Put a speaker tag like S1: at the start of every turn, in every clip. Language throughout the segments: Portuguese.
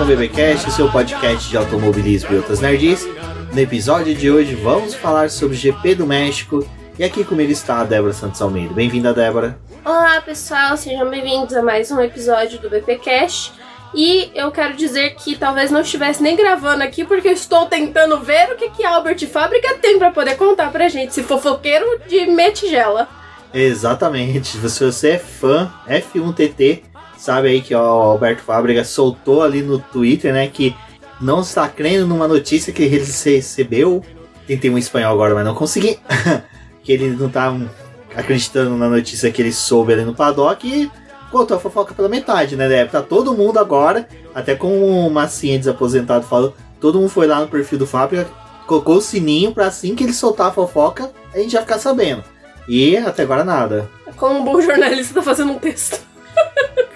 S1: com o BBcast, seu podcast de automobilismo e outras nerds. No episódio de hoje vamos falar sobre o GP do México e aqui comigo está a Débora Santos Almeida. Bem-vinda, Débora.
S2: Olá pessoal, sejam bem-vindos a mais um episódio do BPcast. E eu quero dizer que talvez não estivesse nem gravando aqui porque eu estou tentando ver o que que Albert Fábrica tem para poder contar pra gente, se fofoqueiro de metigela.
S1: Exatamente. Se você é fã F1TT, sabe aí que o Alberto Fábrica soltou ali no Twitter, né, que não está crendo numa notícia que ele recebeu. Tentei um espanhol agora, mas não consegui. que ele não tá acreditando na notícia que ele soube ali no paddock e contou a fofoca pela metade, né? Deve tá todo mundo agora, até com o Massinha desaposentado falou, todo mundo foi lá no perfil do Fábrica, colocou o sininho pra assim que ele soltar a fofoca, a gente já ficar sabendo. E até agora nada.
S2: Como um bom jornalista tá fazendo um texto.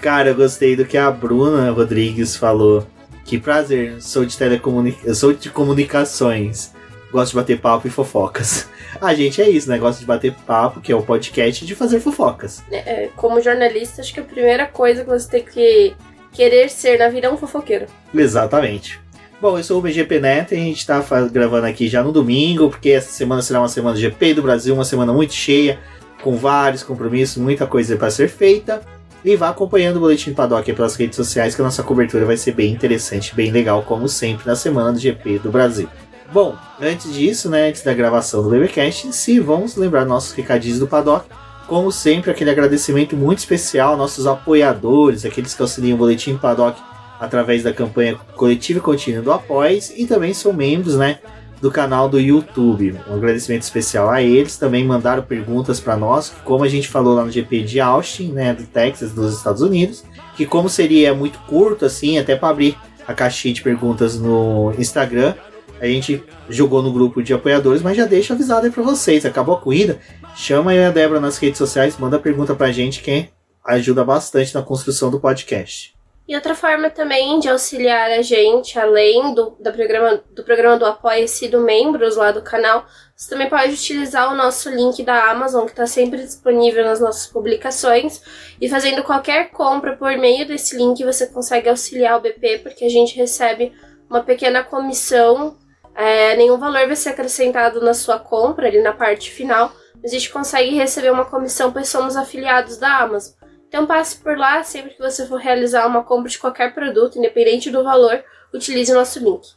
S1: Cara, eu gostei do que a Bruna Rodrigues falou. Que prazer, sou de telecomunica... eu sou de comunicações. Gosto de bater papo e fofocas. A gente é isso, né? Gosta de bater papo, que é o podcast de fazer fofocas.
S2: É, como jornalista, acho que a primeira coisa que você tem que querer ser na vida é um fofoqueiro.
S1: Exatamente. Bom, eu sou o BGP Neto e a gente tá gravando aqui já no domingo, porque essa semana será uma semana de GP do Brasil, uma semana muito cheia, com vários compromissos, muita coisa para ser feita. E vá acompanhando o Boletim Paddock pelas redes sociais, que a nossa cobertura vai ser bem interessante, bem legal, como sempre, na semana do GP do Brasil. Bom, antes disso, né, antes da gravação do BBcast si, vamos lembrar nossos recadinhos do Paddock. Como sempre, aquele agradecimento muito especial aos nossos apoiadores, aqueles que auxiliam o Boletim Paddock através da campanha coletiva e contínua do Apoies e também são membros, né, do canal do YouTube. Um agradecimento especial a eles. Também mandaram perguntas para nós, como a gente falou lá no GP de Austin, né, do Texas, dos Estados Unidos, que como seria muito curto assim, até para abrir a caixinha de perguntas no Instagram, a gente jogou no grupo de apoiadores, mas já deixa avisado aí para vocês. Acabou a corrida, chama aí a Débora nas redes sociais, manda pergunta pra gente que ajuda bastante na construção do podcast.
S2: E outra forma também de auxiliar a gente, além do, da programa, do programa do Apoia-se do membros lá do canal, você também pode utilizar o nosso link da Amazon, que está sempre disponível nas nossas publicações. E fazendo qualquer compra por meio desse link, você consegue auxiliar o BP, porque a gente recebe uma pequena comissão. É, nenhum valor vai ser acrescentado na sua compra, ali na parte final. Mas a gente consegue receber uma comissão, pois somos afiliados da Amazon. Então passe por lá sempre que você for realizar uma compra de qualquer produto, independente do valor, utilize o nosso link.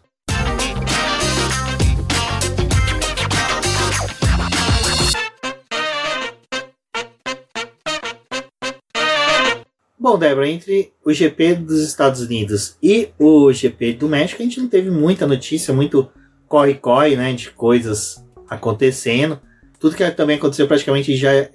S1: Bom, Débora, entre o GP dos Estados Unidos e o GP do México, a gente não teve muita notícia, muito corre-corre, né, de coisas acontecendo. Tudo que também aconteceu praticamente já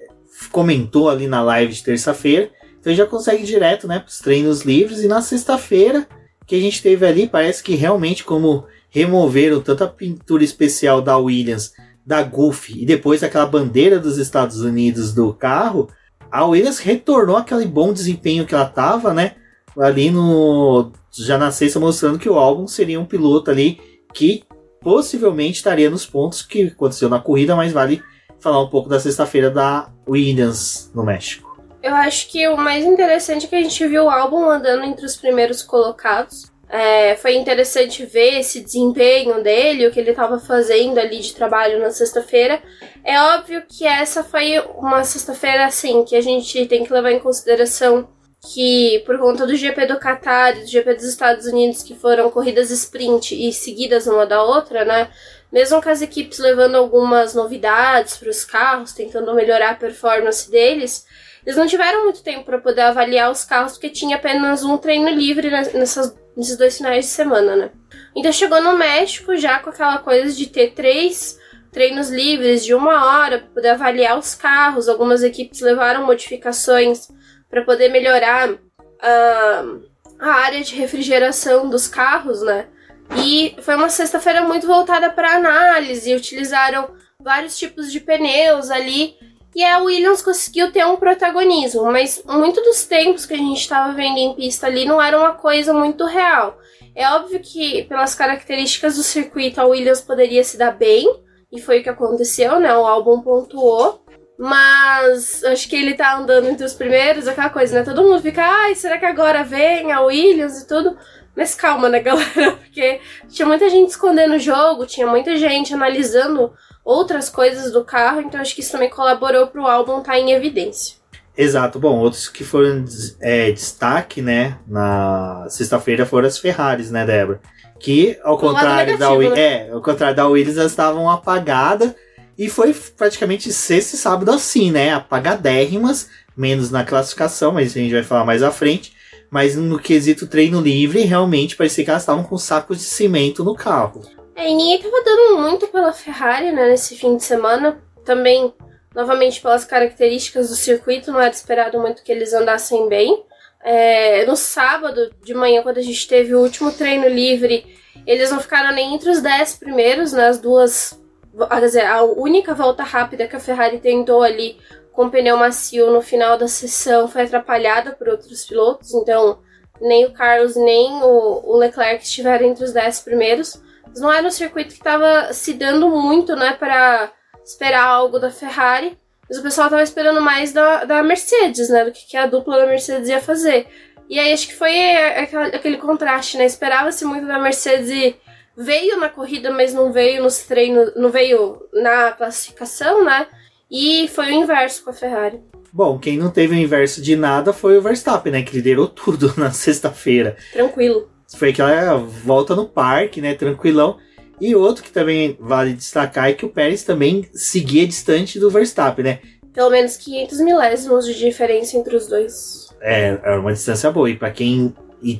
S1: comentou ali na live de terça-feira. Então já consegue ir direto, né, para os treinos livres. E na sexta-feira que a gente teve ali, parece que realmente como removeram tanta pintura especial da Williams, da Goofy e depois aquela bandeira dos Estados Unidos do carro, a Williams retornou aquele bom desempenho que ela tava, né? Ali no. Já na sexta, mostrando que o álbum seria um piloto ali que possivelmente estaria nos pontos que aconteceu na corrida, mas vale falar um pouco da sexta-feira da Williams no México.
S2: Eu acho que o mais interessante é que a gente viu o álbum andando entre os primeiros colocados. É, foi interessante ver esse desempenho dele, o que ele estava fazendo ali de trabalho na sexta-feira. É óbvio que essa foi uma sexta-feira assim, que a gente tem que levar em consideração que por conta do GP do Qatar e do GP dos Estados Unidos, que foram corridas sprint e seguidas uma da outra, né? Mesmo com as equipes levando algumas novidades para os carros, tentando melhorar a performance deles, eles não tiveram muito tempo para poder avaliar os carros, porque tinha apenas um treino livre nessas, nesses dois finais de semana, né? Então chegou no México já com aquela coisa de ter três treinos livres de uma hora para poder avaliar os carros. Algumas equipes levaram modificações para poder melhorar uh, a área de refrigeração dos carros, né? E foi uma sexta-feira muito voltada para análise, utilizaram vários tipos de pneus ali e a Williams conseguiu ter um protagonismo, mas muito dos tempos que a gente estava vendo em pista ali não era uma coisa muito real. É óbvio que, pelas características do circuito, a Williams poderia se dar bem, e foi o que aconteceu, né? O álbum pontuou, Mas acho que ele tá andando entre os primeiros, aquela coisa, né? Todo mundo fica, ai, será que agora vem a Williams e tudo? Mas calma, né, galera? Porque tinha muita gente escondendo o jogo, tinha muita gente analisando outras coisas do carro, então acho que isso também colaborou pro álbum estar tá em evidência.
S1: Exato. Bom, outros que foram é, destaque, né, na sexta-feira foram as Ferraris, né, Débora? Que, ao contrário, da, né? é, ao contrário da Williams, elas estavam apagadas e foi praticamente sexta e sábado assim, né? Apagadérrimas, menos na classificação, mas a gente vai falar mais à frente. Mas no quesito treino livre, realmente parecia que elas estavam com sacos de cimento no carro.
S2: É, e ninguém tava dando muito pela Ferrari, né, nesse fim de semana. Também Novamente, pelas características do circuito, não era esperado muito que eles andassem bem. É, no sábado de manhã, quando a gente teve o último treino livre, eles não ficaram nem entre os 10 primeiros né, duas. Quer dizer, a única volta rápida que a Ferrari tentou ali com pneu macio no final da sessão foi atrapalhada por outros pilotos, então nem o Carlos nem o, Leclerc estiveram entre os 10 primeiros. Mas não era um circuito que estava se dando muito né, para esperar algo da Ferrari, mas o pessoal tava esperando mais da, da Mercedes, né? Do que, que a dupla da Mercedes ia fazer. E aí acho que foi aquele contraste, né? Esperava-se muito da Mercedes e veio na corrida, mas não veio nos treinos, não veio na classificação, né? E foi o inverso com a Ferrari.
S1: Bom, quem não teve o inverso de nada foi o Verstappen, né? Que liderou tudo na sexta-feira.
S2: Tranquilo.
S1: Foi aquela volta no parque, né? Tranquilão. E outro que também vale destacar é que o Pérez também seguia distante do Verstappen, né?
S2: Pelo menos 500 milésimos de diferença entre os dois.
S1: É, é uma distância boa. E para quem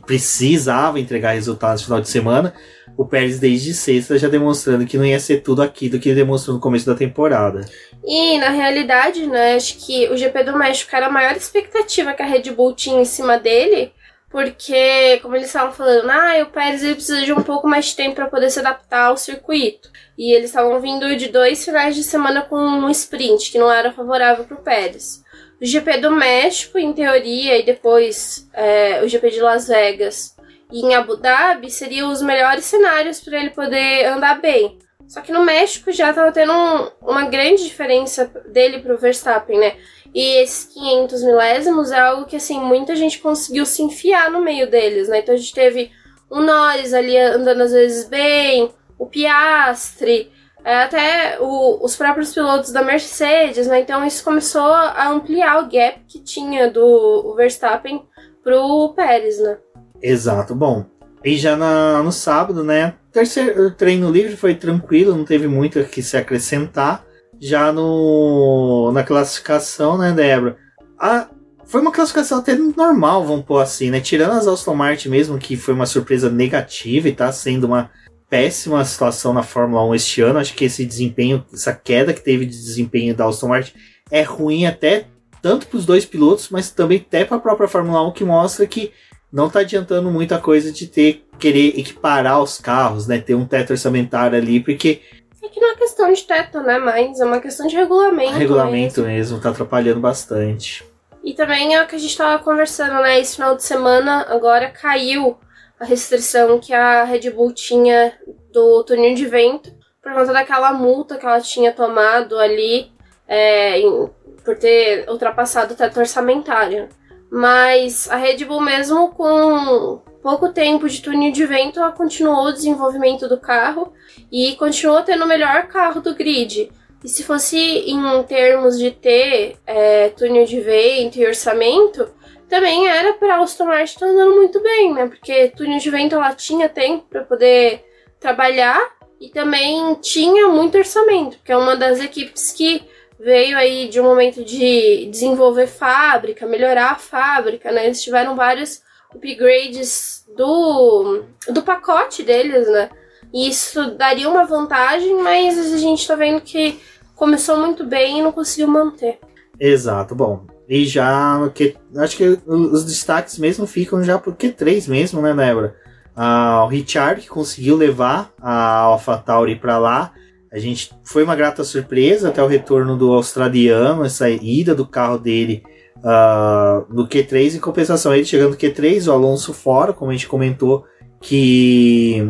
S1: precisava entregar resultados no final de semana, o Pérez desde sexta já demonstrando que não ia ser tudo aquilo que ele demonstrou no começo da temporada.
S2: E na realidade, né, acho que o GP do México era a maior expectativa que a Red Bull tinha em cima dele, porque, como eles estavam falando, ah, o Pérez precisa de um pouco mais de tempo para poder se adaptar ao circuito. E eles estavam vindo de dois finais de semana com um sprint, que não era favorável para o Pérez. O GP do México, em teoria, e depois é, o GP de Las Vegas e em Abu Dhabi seriam os melhores cenários para ele poder andar bem. Só que no México já estava tendo um, uma grande diferença dele para o Verstappen, né? E esses 500 milésimos é algo que, assim, muita gente conseguiu se enfiar no meio deles, né? Então a gente teve o Norris ali andando às vezes bem, o Piastre, é, até o, os próprios pilotos da Mercedes, né? Então isso começou a ampliar o gap que tinha do Verstappen pro Pérez, né?
S1: Exato. Bom, e já na, no sábado, né? Terceiro treino livre foi tranquilo, não teve muito o que se acrescentar já no na classificação, né, Débora? A, foi uma classificação até normal, vamos pôr assim, né? Tirando as Aston Martin mesmo, que foi uma surpresa negativa e tá sendo uma péssima situação na Fórmula 1 este ano. Acho que esse desempenho, essa queda que teve de desempenho da Aston Martin é ruim até tanto para os dois pilotos, mas também até para a própria Fórmula 1, que mostra que não está adiantando muita coisa de ter querer equiparar os carros, né? Ter um teto orçamentário ali, porque
S2: é que não é questão de teto, né? Mas é uma questão de regulamento.
S1: Regulamento mesmo, mesmo tá atrapalhando bastante.
S2: E também é o que a gente tava conversando, né? Esse final de semana agora caiu a restrição que a Red Bull tinha do túnel de vento por conta daquela multa que ela tinha tomado ali é, em, por ter ultrapassado o teto orçamentário. Mas a Red Bull, mesmo com pouco tempo de túnel de vento, ela continuou o desenvolvimento do carro e continuou tendo o melhor carro do grid. E se fosse em termos de ter é, túnel de vento e orçamento, também era para a Aston Martin estar andando muito bem, né? Porque túnel de vento ela tinha tempo para poder trabalhar e também tinha muito orçamento, porque é uma das equipes que veio aí de um momento de desenvolver fábrica, melhorar a fábrica, né? Eles tiveram vários upgrades do, do pacote deles, né? E isso daria uma vantagem, mas a gente tá vendo que começou muito bem e não conseguiu manter.
S1: Exato, bom. E já que. Acho que os destaques mesmo ficam já por Q3 mesmo, né, Débora? Ah, o Richard que conseguiu levar a AlphaTauri para lá. A gente foi uma grata surpresa até o retorno do australiano, essa ida do carro dele uh, no Q3. Em compensação, ele chegando no Q3, o Alonso fora, como a gente comentou, que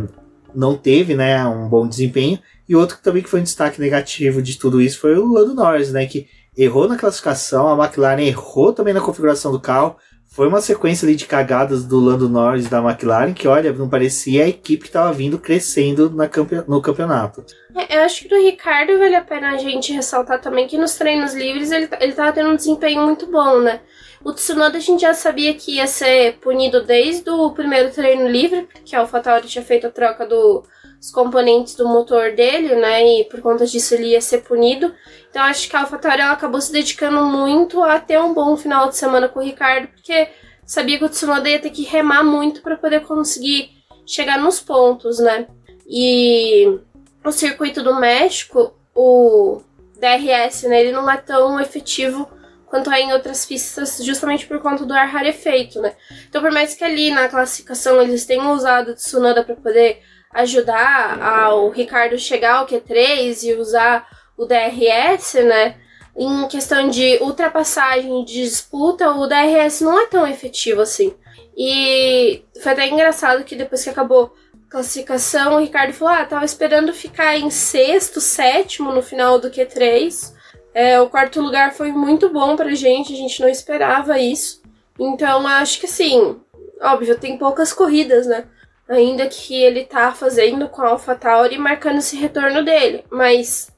S1: não teve né, um bom desempenho. E outro também que foi um destaque negativo de tudo isso foi o Lando Norris, né? Que errou na classificação, a McLaren errou também na configuração do carro. Foi uma sequência ali de cagadas do Lando Norris da McLaren que, olha, não parecia a equipe que estava vindo crescendo na campe no campeonato.
S2: É, eu acho que do Ricardo vale a pena a gente ressaltar também que nos treinos livres ele, ele tava tendo um desempenho muito bom, né? O Tsunoda a gente já sabia que ia ser punido desde o primeiro treino livre, porque a AlphaTauri tinha feito a troca do, dos componentes do motor dele, né? E por conta disso ele ia ser punido. Então acho que a AlphaTauri ela acabou se dedicando muito a ter um bom final de semana com o Ricardo, porque sabia que o Tsunoda ia ter que remar muito para poder conseguir chegar nos pontos, né? E o circuito do México, o DRS, né, ele não é tão efetivo quanto é em outras pistas, justamente por conta do ar rarefeito, né? Então, por mais que ali na classificação eles tenham usado o Tsunoda para poder ajudar ao Ricardo chegar ao Q3 e usar o DRS, né? Em questão de ultrapassagem de disputa, o DRS não é tão efetivo assim. E foi até engraçado que depois que acabou a classificação, o Ricardo falou: Ah, tava esperando ficar em sexto, sétimo no final do Q3. É, o quarto lugar foi muito bom pra gente, a gente não esperava isso. Então acho que assim, óbvio, tem poucas corridas, né? Ainda que ele tá fazendo com a AlphaTauri marcando esse retorno dele. Mas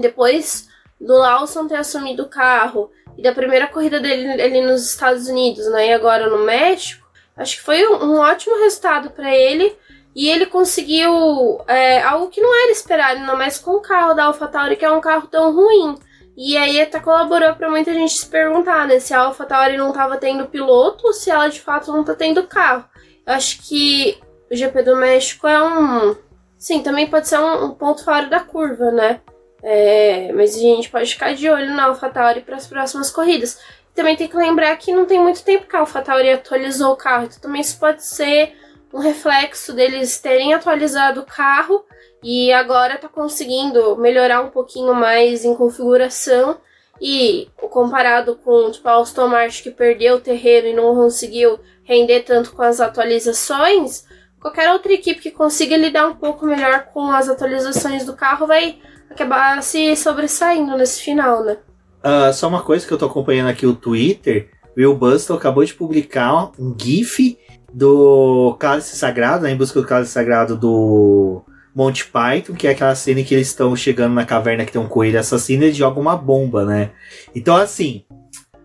S2: depois do Lawson ter assumido o carro e da primeira corrida dele ali nos Estados Unidos, né? E agora no México, acho que foi um, ótimo resultado para ele. E ele conseguiu é, algo que não era esperado, ainda mais com o carro da AlphaTauri, que é um carro tão ruim. E aí até colaborou para muita gente se perguntar, né, se a AlphaTauri não estava tendo piloto ou se ela de fato não está tendo carro. Eu acho que o GP do México é um. Sim, também pode ser um, um ponto fora da curva, né? É, mas a gente pode ficar de olho na AlphaTauri para as próximas corridas. Também tem que lembrar que não tem muito tempo que a AlphaTauri atualizou o carro, então também isso pode ser um reflexo deles terem atualizado o carro e agora tá conseguindo melhorar um pouquinho mais em configuração e comparado com tipo, a Aston Martin que perdeu o terreno e não conseguiu render tanto com as atualizações, qualquer outra equipe que consiga lidar um pouco melhor com as atualizações do carro vai acabar se sobressaindo nesse final, né?
S1: Uh, só uma coisa que eu tô acompanhando aqui o Twitter, Will Bustle acabou de publicar um GIF do Cálice Sagrado, né, em busca do Cálice Sagrado do Monty Python, que é aquela cena em que eles estão chegando na caverna que tem um coelho assassino e joga uma bomba, né? Então, assim,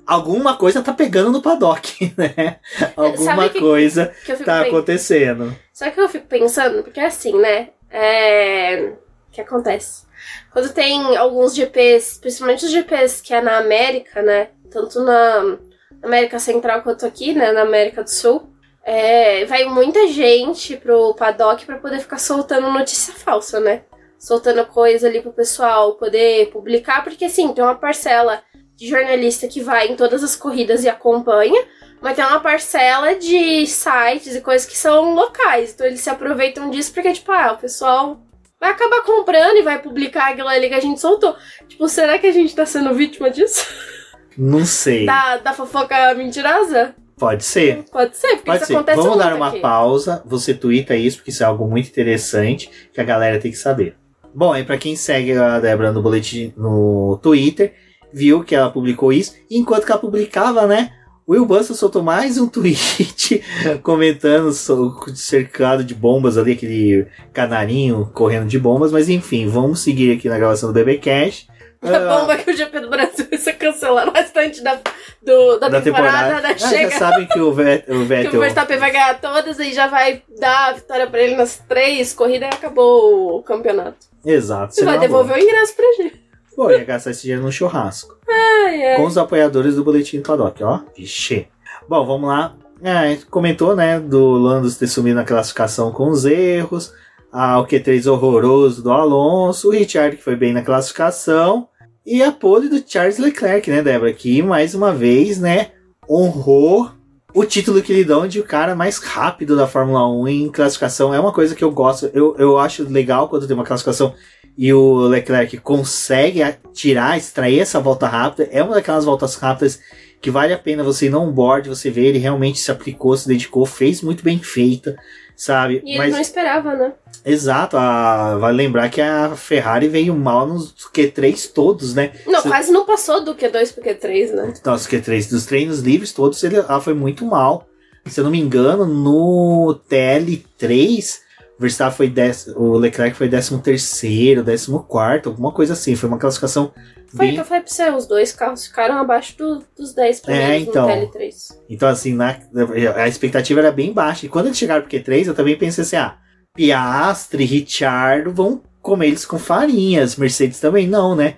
S1: alguma coisa tá pegando no paddock, né? Alguma que, coisa que tá acontecendo.
S2: Só que eu fico pensando, porque assim, né? É. O que acontece? Quando tem alguns GPs, principalmente os GPs que é na América, né? Tanto na América Central quanto aqui, né? Na América do Sul é, vai muita gente pro paddock para poder ficar soltando notícia falsa, né? Soltando coisa ali pro pessoal poder publicar, porque assim, tem uma parcela de jornalista que vai em todas as corridas e acompanha, mas tem uma parcela de sites e coisas que são locais. Então eles se aproveitam disso porque, tipo, ah, o pessoal vai acabar comprando e vai publicar aquilo ali que a gente soltou. Tipo, será que a gente tá sendo vítima disso?
S1: Não sei.
S2: Da, da fofoca mentirosa?
S1: Pode ser.
S2: Pode ser, porque
S1: Pode
S2: isso
S1: ser.
S2: acontece
S1: Vamos dar uma
S2: aqui.
S1: pausa. Você twitta isso, porque isso é algo muito interessante que a galera tem que saber. Bom, aí pra quem segue a Débora no boletim no Twitter, viu que ela publicou isso. E enquanto que ela publicava, né? Will Buster soltou mais um tweet comentando cercado de bombas ali, aquele canarinho correndo de bombas. Mas enfim, vamos seguir aqui na gravação do BB Cash.
S2: A bomba que o GP do Brasil vai ser cancelado restante da, do, da,
S1: da
S2: temporada,
S1: temporada.
S2: né?
S1: Ah, já
S2: Chega
S1: sabem que o, Vet- o
S2: que o
S1: Vettel.
S2: Verstappen vai ganhar todas e já vai dar a vitória pra ele nas três corridas e acabou o campeonato.
S1: Exato.
S2: Você vai
S1: boa.
S2: devolver o ingresso pra gente.
S1: Pô, ia gastar esse dinheiro num churrasco.
S2: Ai, ai.
S1: Com os apoiadores do Boletim do Paddock, ó. Vixe. Bom, vamos lá. É, comentou, né, do Landos ter sumido na classificação com os erros. O Q3 horroroso do Alonso. O Richard que foi bem na classificação. E a pole do Charles Leclerc, né, Débora? Que mais uma vez, né, honrou o título que lhe dão de o cara mais rápido da Fórmula 1 em classificação. É uma coisa que eu gosto. Eu, eu acho legal quando tem uma classificação e o Leclerc consegue tirar, extrair essa volta rápida. É uma daquelas voltas rápidas que vale a pena você ir no onboard, você ver ele realmente se aplicou, se dedicou, fez muito bem feita, sabe?
S2: E ele não esperava, né?
S1: Exato, a... vale lembrar que a Ferrari veio mal nos Q3 todos, né?
S2: Não,
S1: Você-
S2: quase não passou do Q2 pro Q3, né?
S1: Nossa, Q3 dos treinos livres todos, ele, ela foi muito mal. Se eu não me engano, no TL3, o Verstappen foi dez, o Leclerc foi 13 terceiro, 14 alguma coisa assim. Foi uma classificação
S2: Foi
S1: bem...
S2: que eu falei pra você, os dois carros ficaram abaixo do- dos 10 primeiros
S1: É, então.
S2: no TL3.
S1: Então, assim, na- a expectativa era bem baixa. E quando eles chegaram pro Q3, eu também pensei assim, ah, Piastri, Richard vão comer eles com farinhas. Mercedes também não, né?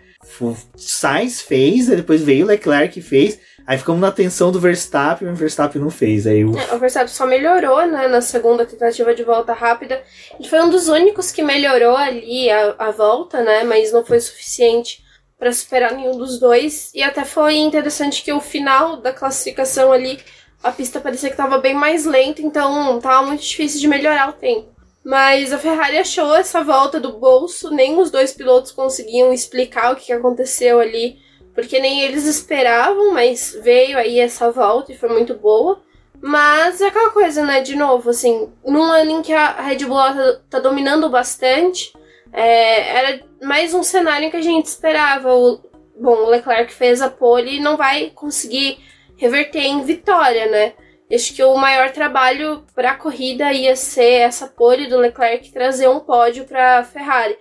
S1: Sainz fez, depois veio o Leclerc e fez. Aí ficamos na tensão do Verstappen, mas o Verstappen não fez. Aí o
S2: É, o Verstappen só melhorou, né, na segunda tentativa de volta rápida. Ele foi um dos únicos que melhorou ali a, a volta, né, mas não foi suficiente para superar nenhum dos dois. E até foi interessante que o final da classificação ali, a pista parecia que estava bem mais lenta, então tava muito difícil de melhorar o tempo. Mas a Ferrari achou essa volta do bolso, nem os dois pilotos conseguiam explicar o que aconteceu ali, porque nem eles esperavam, mas veio aí essa volta e foi muito boa. Mas é aquela coisa, né? De novo, assim, num ano em que a Red Bull tá, tá dominando bastante, é, era mais um cenário que a gente esperava. O, bom, o Leclerc fez a pole e não vai conseguir reverter em vitória, né? Acho que o maior trabalho para a corrida ia ser essa pole do Leclerc trazer um pódio para Ferrari.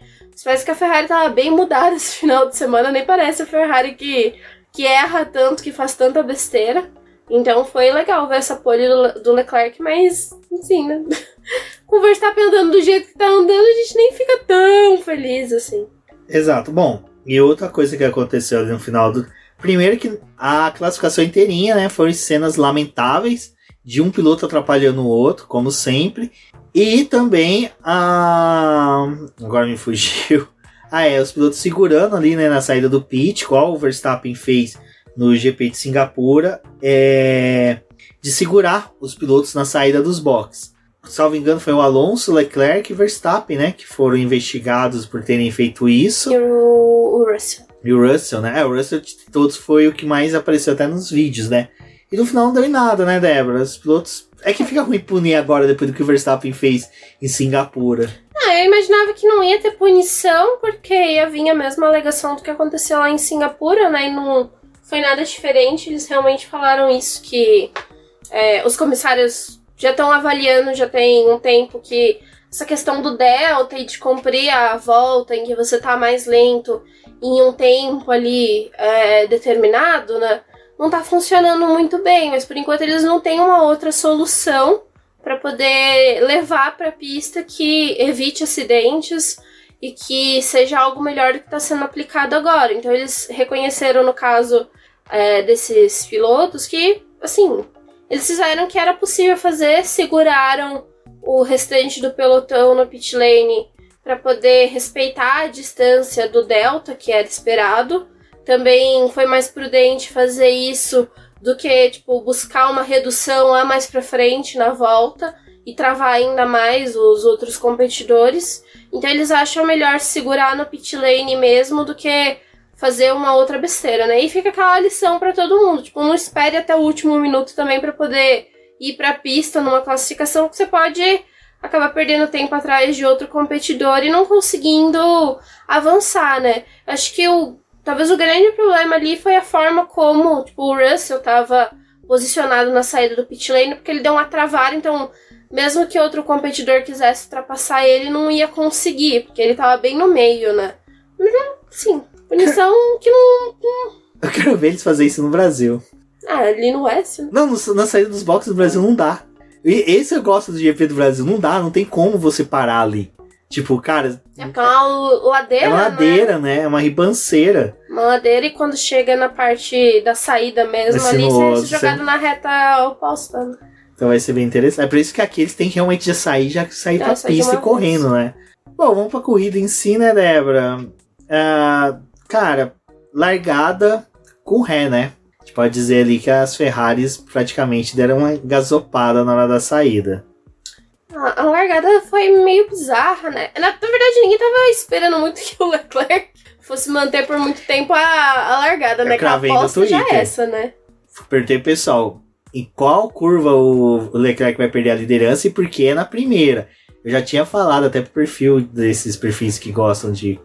S2: Parece que a Ferrari tava bem mudada esse final de semana, nem parece a Ferrari que, que erra tanto, que faz tanta besteira. Então foi legal ver essa pole do, do Leclerc, mas, assim, né? Com o Verstappen andando do jeito que tá andando, a gente nem fica tão feliz assim.
S1: Exato. Bom, e outra coisa que aconteceu ali no final do. Primeiro que a classificação inteirinha, né? Foram cenas lamentáveis de um piloto atrapalhando o outro, como sempre. E também a. Agora me fugiu. Ah, é, os pilotos segurando ali, né, na saída do pit, qual o Verstappen fez no GP de Singapura, é. De segurar os pilotos na saída dos boxes. Salvo engano, foi o Alonso, Leclerc e Verstappen, né? Que foram investigados por terem feito isso.
S2: E o, o Russell.
S1: E o Russell, né? É, o Russell de todos foi o que mais apareceu até nos vídeos, né? E no final não deu em nada, né, Débora? Os pilotos. É que fica ruim punir agora depois do que o Verstappen fez em Singapura.
S2: Ah, eu imaginava que não ia ter punição, porque ia vir a mesma alegação do que aconteceu lá em Singapura, né? E não foi nada diferente. Eles realmente falaram isso, que é, os comissários já estão avaliando, já tem um tempo que essa questão do delta e de cumprir a volta em que você tá mais lento em um tempo ali é, determinado, né? Não tá funcionando muito bem, mas por enquanto eles não têm uma outra solução para poder levar para a pista que evite acidentes e que seja algo melhor do que está sendo aplicado agora. Então eles reconheceram no caso é, desses pilotos que, assim, eles fizeram que era possível fazer, seguraram o restante do pelotão no pit lane para poder respeitar a distância do delta que era esperado. Também foi mais prudente fazer isso do que tipo buscar uma redução lá mais para frente na volta e travar ainda mais os outros competidores. Então eles acham melhor segurar no pit lane mesmo do que fazer uma outra besteira, né? E fica aquela lição para todo mundo, tipo, não espere até o último minuto também para poder ir para a pista numa classificação que você pode acabar perdendo tempo atrás de outro competidor e não conseguindo avançar, né? Acho que o talvez o grande problema ali foi a forma como tipo, o Russell estava posicionado na saída do pit lane, porque ele deu uma travada, então mesmo que outro competidor quisesse ultrapassar ele, não ia conseguir, porque ele tava bem no meio, né? Mas, sim, punição que não.
S1: Eu quero ver eles fazer isso no Brasil.
S2: Ah, ali no West, né?
S1: Não, no- na saída dos boxes do Brasil não dá. E esse eu gosto do GP do Brasil. Não dá, não tem como você parar ali. Tipo, cara,
S2: É porque é uma ladeira,
S1: é uma
S2: né?
S1: ladeira, né? É uma ribanceira.
S2: Uma ladeira e quando chega na parte da saída mesmo, ali
S1: no-
S2: você é
S1: você-
S2: jogado na reta oposta. né?
S1: Então vai ser bem interessante. É por isso que aqui eles têm que realmente já sair, já sair
S2: sair de
S1: pista e correndo, né? Bom, vamos pra corrida em si, né, Débora? Ah, cara, largada com ré, né? A gente pode dizer ali que as Ferraris praticamente deram uma gasopada na hora da saída.
S2: A, a largada foi meio bizarra, né? Na, na verdade, ninguém tava esperando muito que o Leclerc fosse manter por muito tempo a, a largada,
S1: Eu
S2: né? Que a aposta já é essa, né?
S1: perguntei pro pessoal em qual curva o Leclerc vai perder a liderança e por que é na primeira. Eu já tinha falado até pro perfil desses perfis que gostam de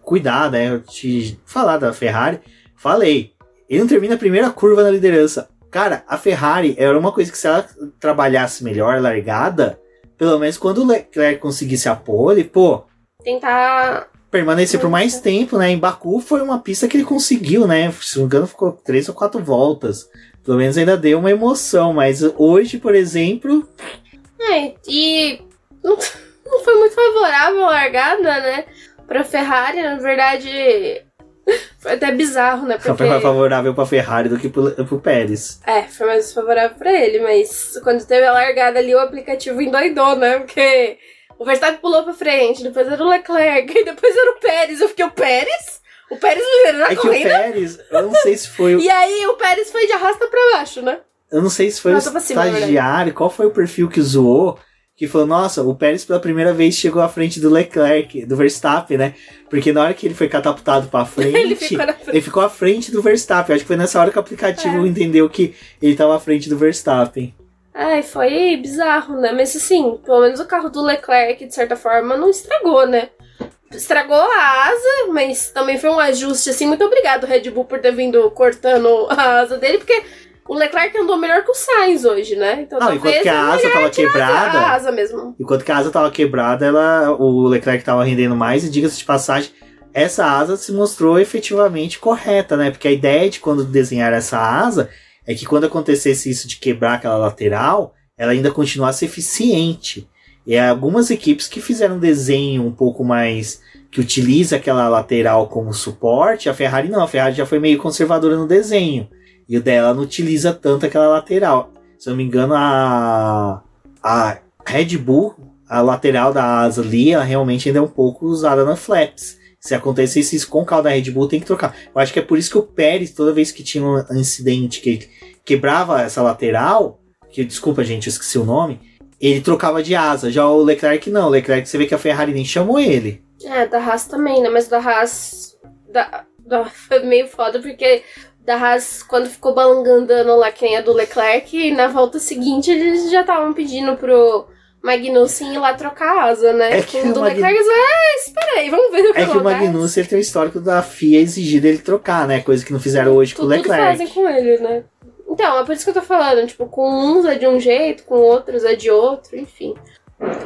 S1: cuidar, né? Eu te falar da Ferrari. Falei, ele não termina a primeira curva na liderança. Cara, a Ferrari era uma coisa que se ela trabalhasse melhor, largada, pelo menos quando o Leclerc conseguisse a pole, pô.
S2: Tentar.
S1: Permanecer por mais tempo, né? Em Baku foi uma pista que ele conseguiu, né? Se não me engano, ficou três ou quatro voltas. Pelo menos ainda deu uma emoção, mas hoje, por exemplo.
S2: É, e não, não foi muito favorável a largada, né? Pra Ferrari, na verdade, foi até bizarro, né?
S1: Porque... Foi mais favorável pra Ferrari do que pro, pro Pérez.
S2: É, foi mais favorável pra ele, mas quando teve a largada ali, o aplicativo endoidou, né? Porque o Verstappen pulou pra frente, depois era o Leclerc, e depois era o Pérez. Eu fiquei, o Pérez? O Pérez liderou a
S1: é
S2: corrida?
S1: que o Pérez, eu não sei se foi o...
S2: E aí o Pérez foi de arrasta pra baixo, né?
S1: Eu não sei se foi o
S2: cima, na
S1: estagiário, qual foi o perfil que zoou, que falou, nossa, o Pérez pela primeira vez chegou à frente do Leclerc, do Verstappen, né? Porque na hora que ele foi catapultado pra frente,
S2: Ele ficou frente.
S1: ele ficou à frente do Verstappen. Acho que foi nessa hora que o aplicativo
S2: É.
S1: entendeu que ele tava à frente do Verstappen.
S2: Ai, foi bizarro, né? Mas assim, pelo menos o carro do Leclerc, de certa forma, não estragou, né? Estragou a asa, mas também foi um ajuste, assim. Muito obrigado, Red Bull, por ter vindo cortando a asa dele, porque o Leclerc andou melhor que o Sainz hoje, né? Então
S1: Não, enquanto que a asa tava quebrada.
S2: A asa mesmo.
S1: Enquanto que a asa tava quebrada, ela, o Leclerc tava rendendo mais, e diga-se de passagem, essa asa se mostrou efetivamente correta, né? Porque a ideia de quando desenhar essa asa é que quando acontecesse isso de quebrar aquela lateral, ela ainda continuasse eficiente. E algumas equipes que fizeram um desenho um pouco mais que utiliza aquela lateral como suporte, a Ferrari não, a Ferrari já foi meio conservadora no desenho. E o dela não utiliza tanto aquela lateral. Se eu não me engano, a, a Red Bull, a lateral da asa ali, ela realmente ainda é um pouco usada na flaps. Se acontecesse isso com o carro da Red Bull, tem que trocar. Eu acho que é por isso que o Pérez, toda vez que tinha um incidente que quebrava essa lateral, que desculpa gente, eu esqueci o nome, ele trocava de asa. Já o Leclerc não, o Leclerc você vê que a Ferrari nem chamou ele.
S2: É, da Haas também, né? Mas da Haas. Da, da, foi meio foda, porque da Haas, quando ficou balangandando lá quem é do Leclerc, na volta seguinte eles já estavam pedindo pro Magnussen ir lá trocar a asa, né?
S1: É que
S2: Com o do Leclerc, ah, espera aí, vamos ver o que
S1: É que o
S2: acontece."
S1: Magnussen ele tem o histórico da FIA exigir dele trocar, né? Coisa que não fizeram hoje com o
S2: Tudo, tudo
S1: Leclerc.
S2: fazem com ele, né? Então, é por isso que eu tô falando, tipo, com uns é de um jeito, com outros é de outro, enfim.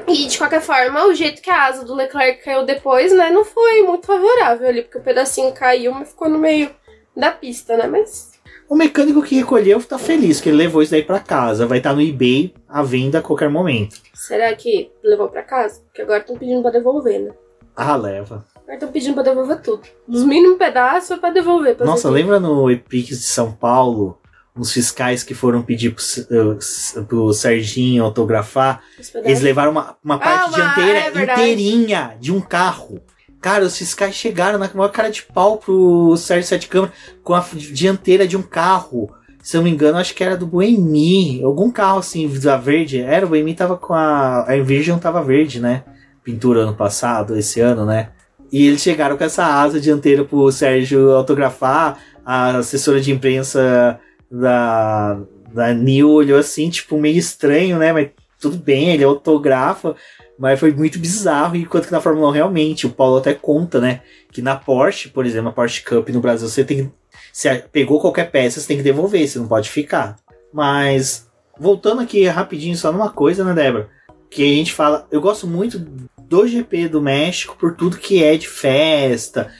S2: E de qualquer forma, o jeito que a asa do Leclerc caiu depois, né, não foi muito favorável ali, porque o pedacinho caiu, mas ficou no meio da pista, né? Mas.
S1: O mecânico que recolheu tá feliz, que ele levou isso daí pra casa. Vai estar no eBay à venda a qualquer momento.
S2: Será que levou pra casa? Porque agora estão pedindo pra devolver, né?
S1: Ah, leva.
S2: Agora estão pedindo pra devolver tudo. Os mínimos pedaços é pra devolver. Pra
S1: Nossa, lembra no Epix de São Paulo? Os fiscais que foram pedir pro, S- pro Serginho autografar. Eles levaram uma, uma parte
S2: uma-
S1: dianteira
S2: é
S1: inteirinha de um carro. Cara, os fiscais chegaram na maior cara de pau pro Sérgio Sete Câmara com a dianteira de um carro. Se eu não me engano, acho que era do Boemi. Algum carro assim, da verde. Era, o Boemi tava com a. A Envision tava verde, né? Pintura ano passado, esse ano, né? E eles chegaram com essa asa dianteira pro Sérgio autografar. A assessora de imprensa da, da Nil olhou assim, tipo, meio estranho, né? Mas tudo bem, ele autografa. Mas foi muito bizarro, enquanto que na Fórmula 1 realmente, o Paulo até conta, né? Que na Porsche, por exemplo, a Porsche Cup no Brasil, você tem a- pegou qualquer peça, você tem que devolver, você não pode ficar. Mas, voltando aqui rapidinho só numa coisa, né, Débora? Que a gente fala, eu gosto muito do GP do México por tudo que é de festa,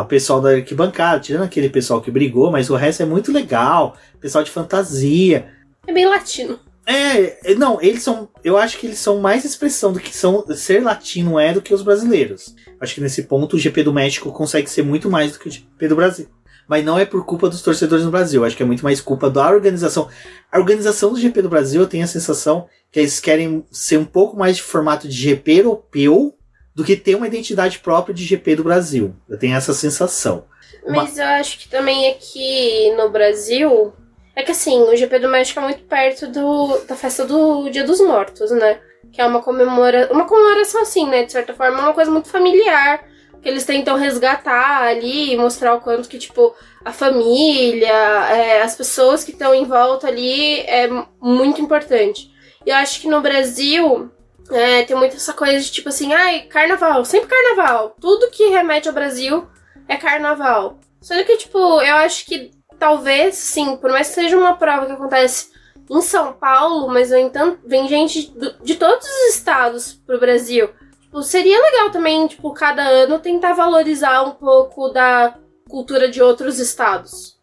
S1: o pessoal da arquibancada, tirando aquele pessoal que brigou, mas o resto é muito legal, pessoal de fantasia.
S2: É bem latino.
S1: É, não, eles são. Eu acho que eles são mais expressão do que são ser latino é do que os brasileiros. Acho que nesse ponto o GP do México consegue ser muito mais do que o GP do Brasil. Mas não é por culpa dos torcedores no Brasil. Acho que é muito mais culpa da organização. A organização do GP do Brasil, eu tenho a sensação que eles querem ser um pouco mais de formato de GP europeu do que ter uma identidade própria de GP do Brasil. Eu tenho essa sensação.
S2: Mas eu acho que também aqui no Brasil. É que assim, o GP do México é muito perto do, da festa do Dia dos Mortos, né? Que é uma, comemora, uma comemoração assim, né? De certa forma, é uma coisa muito familiar que eles tentam resgatar ali, mostrar o quanto que, tipo, a família, é, as pessoas que estão em volta ali é muito importante. E eu acho que no Brasil é, tem muito essa coisa de tipo assim, ai, carnaval, sempre carnaval. Tudo que remete ao Brasil é carnaval. Sendo que, tipo, eu acho que talvez, sim, por mais que seja uma prova que acontece em São Paulo, mas no entanto, vem gente de todos os estados pro Brasil. Tipo, seria legal também, tipo, cada ano tentar valorizar um pouco da cultura de outros estados.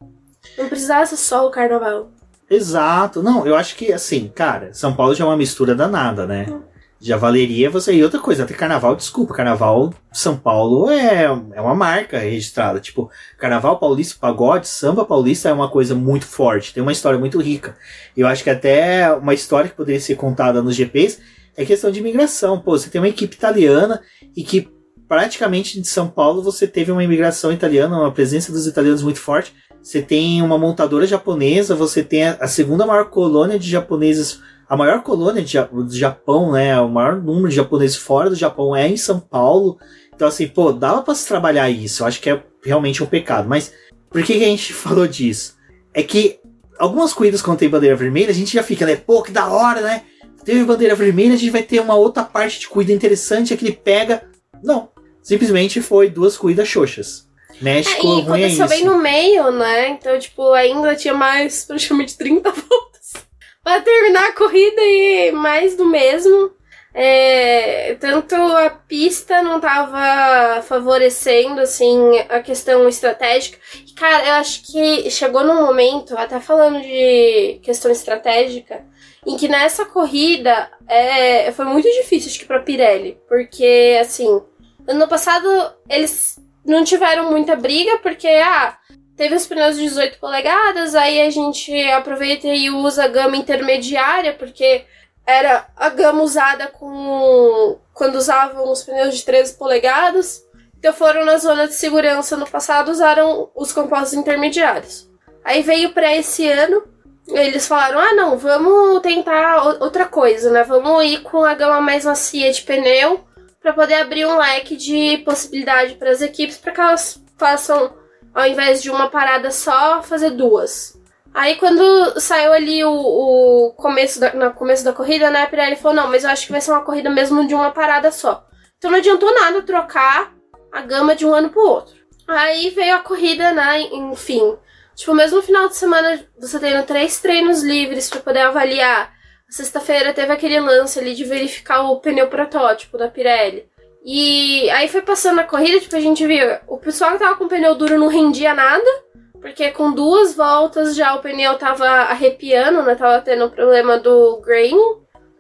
S2: Não precisasse só o carnaval.
S1: Exato. Não, eu acho que, assim, cara, São Paulo já é uma mistura danada, né? Hum. Já valeria você. E outra coisa, até carnaval, desculpa, carnaval São Paulo é, é uma marca registrada. Tipo, carnaval paulista, pagode, samba paulista é uma coisa muito forte, tem uma história muito rica. Eu acho que até uma história que poderia ser contada nos GPs é questão de imigração. Pô, você tem uma equipe italiana e que praticamente de São Paulo você teve uma imigração italiana, uma presença dos italianos muito forte. Você tem uma montadora japonesa, você tem a segunda maior colônia de japoneses a maior colônia de, do Japão, né? O maior número de japoneses fora do Japão é em São Paulo. Então, assim, pô, dava pra se trabalhar isso. Eu acho que é realmente um pecado. Mas por que, que a gente falou disso? É que algumas corridas quando tem bandeira vermelha, a gente já fica, né? Pô, que da hora, né? Teve bandeira vermelha, a gente vai ter uma outra parte de corrida interessante, é que ele pega. Não. Simplesmente foi duas corridas xoxas. México,
S2: é, e aconteceu é bem no meio, né? Então, tipo, ainda tinha mais praticamente 30 voltas para terminar a corrida e mais do mesmo. É, tanto a pista não estava favorecendo assim a questão estratégica. E, cara, eu acho que chegou num momento, até falando de questão estratégica, em que nessa corrida é, foi muito difícil acho que para Pirelli, porque assim, ano passado eles não tiveram muita briga porque ah, Teve os pneus de 18 polegadas, aí a gente aproveita e usa a gama intermediária, porque era a gama usada com quando usavam os pneus de 13 polegadas. Então foram na zona de segurança no passado, usaram os compostos intermediários. Aí veio para esse ano, eles falaram: "Ah, não, vamos tentar outra coisa, né? Vamos ir com a gama mais macia de pneu para poder abrir um leque de possibilidade para as equipes para que elas façam ao invés de uma parada só, fazer duas. Aí quando saiu ali o, o começo da, no começo da corrida, né, a Pirelli falou, não, mas eu acho que vai ser uma corrida mesmo de uma parada só. Então não adiantou nada trocar a gama de um ano pro outro. Aí veio a corrida, né, enfim. Tipo, mesmo no final de semana, você tendo três treinos livres para poder avaliar. Sexta-feira teve aquele lance ali de verificar o pneu protótipo da Pirelli. E aí foi passando a corrida, tipo, a gente viu, o pessoal que tava com o pneu duro não rendia nada, porque com duas voltas já o pneu tava arrepiando, né? Tava tendo problema do grain.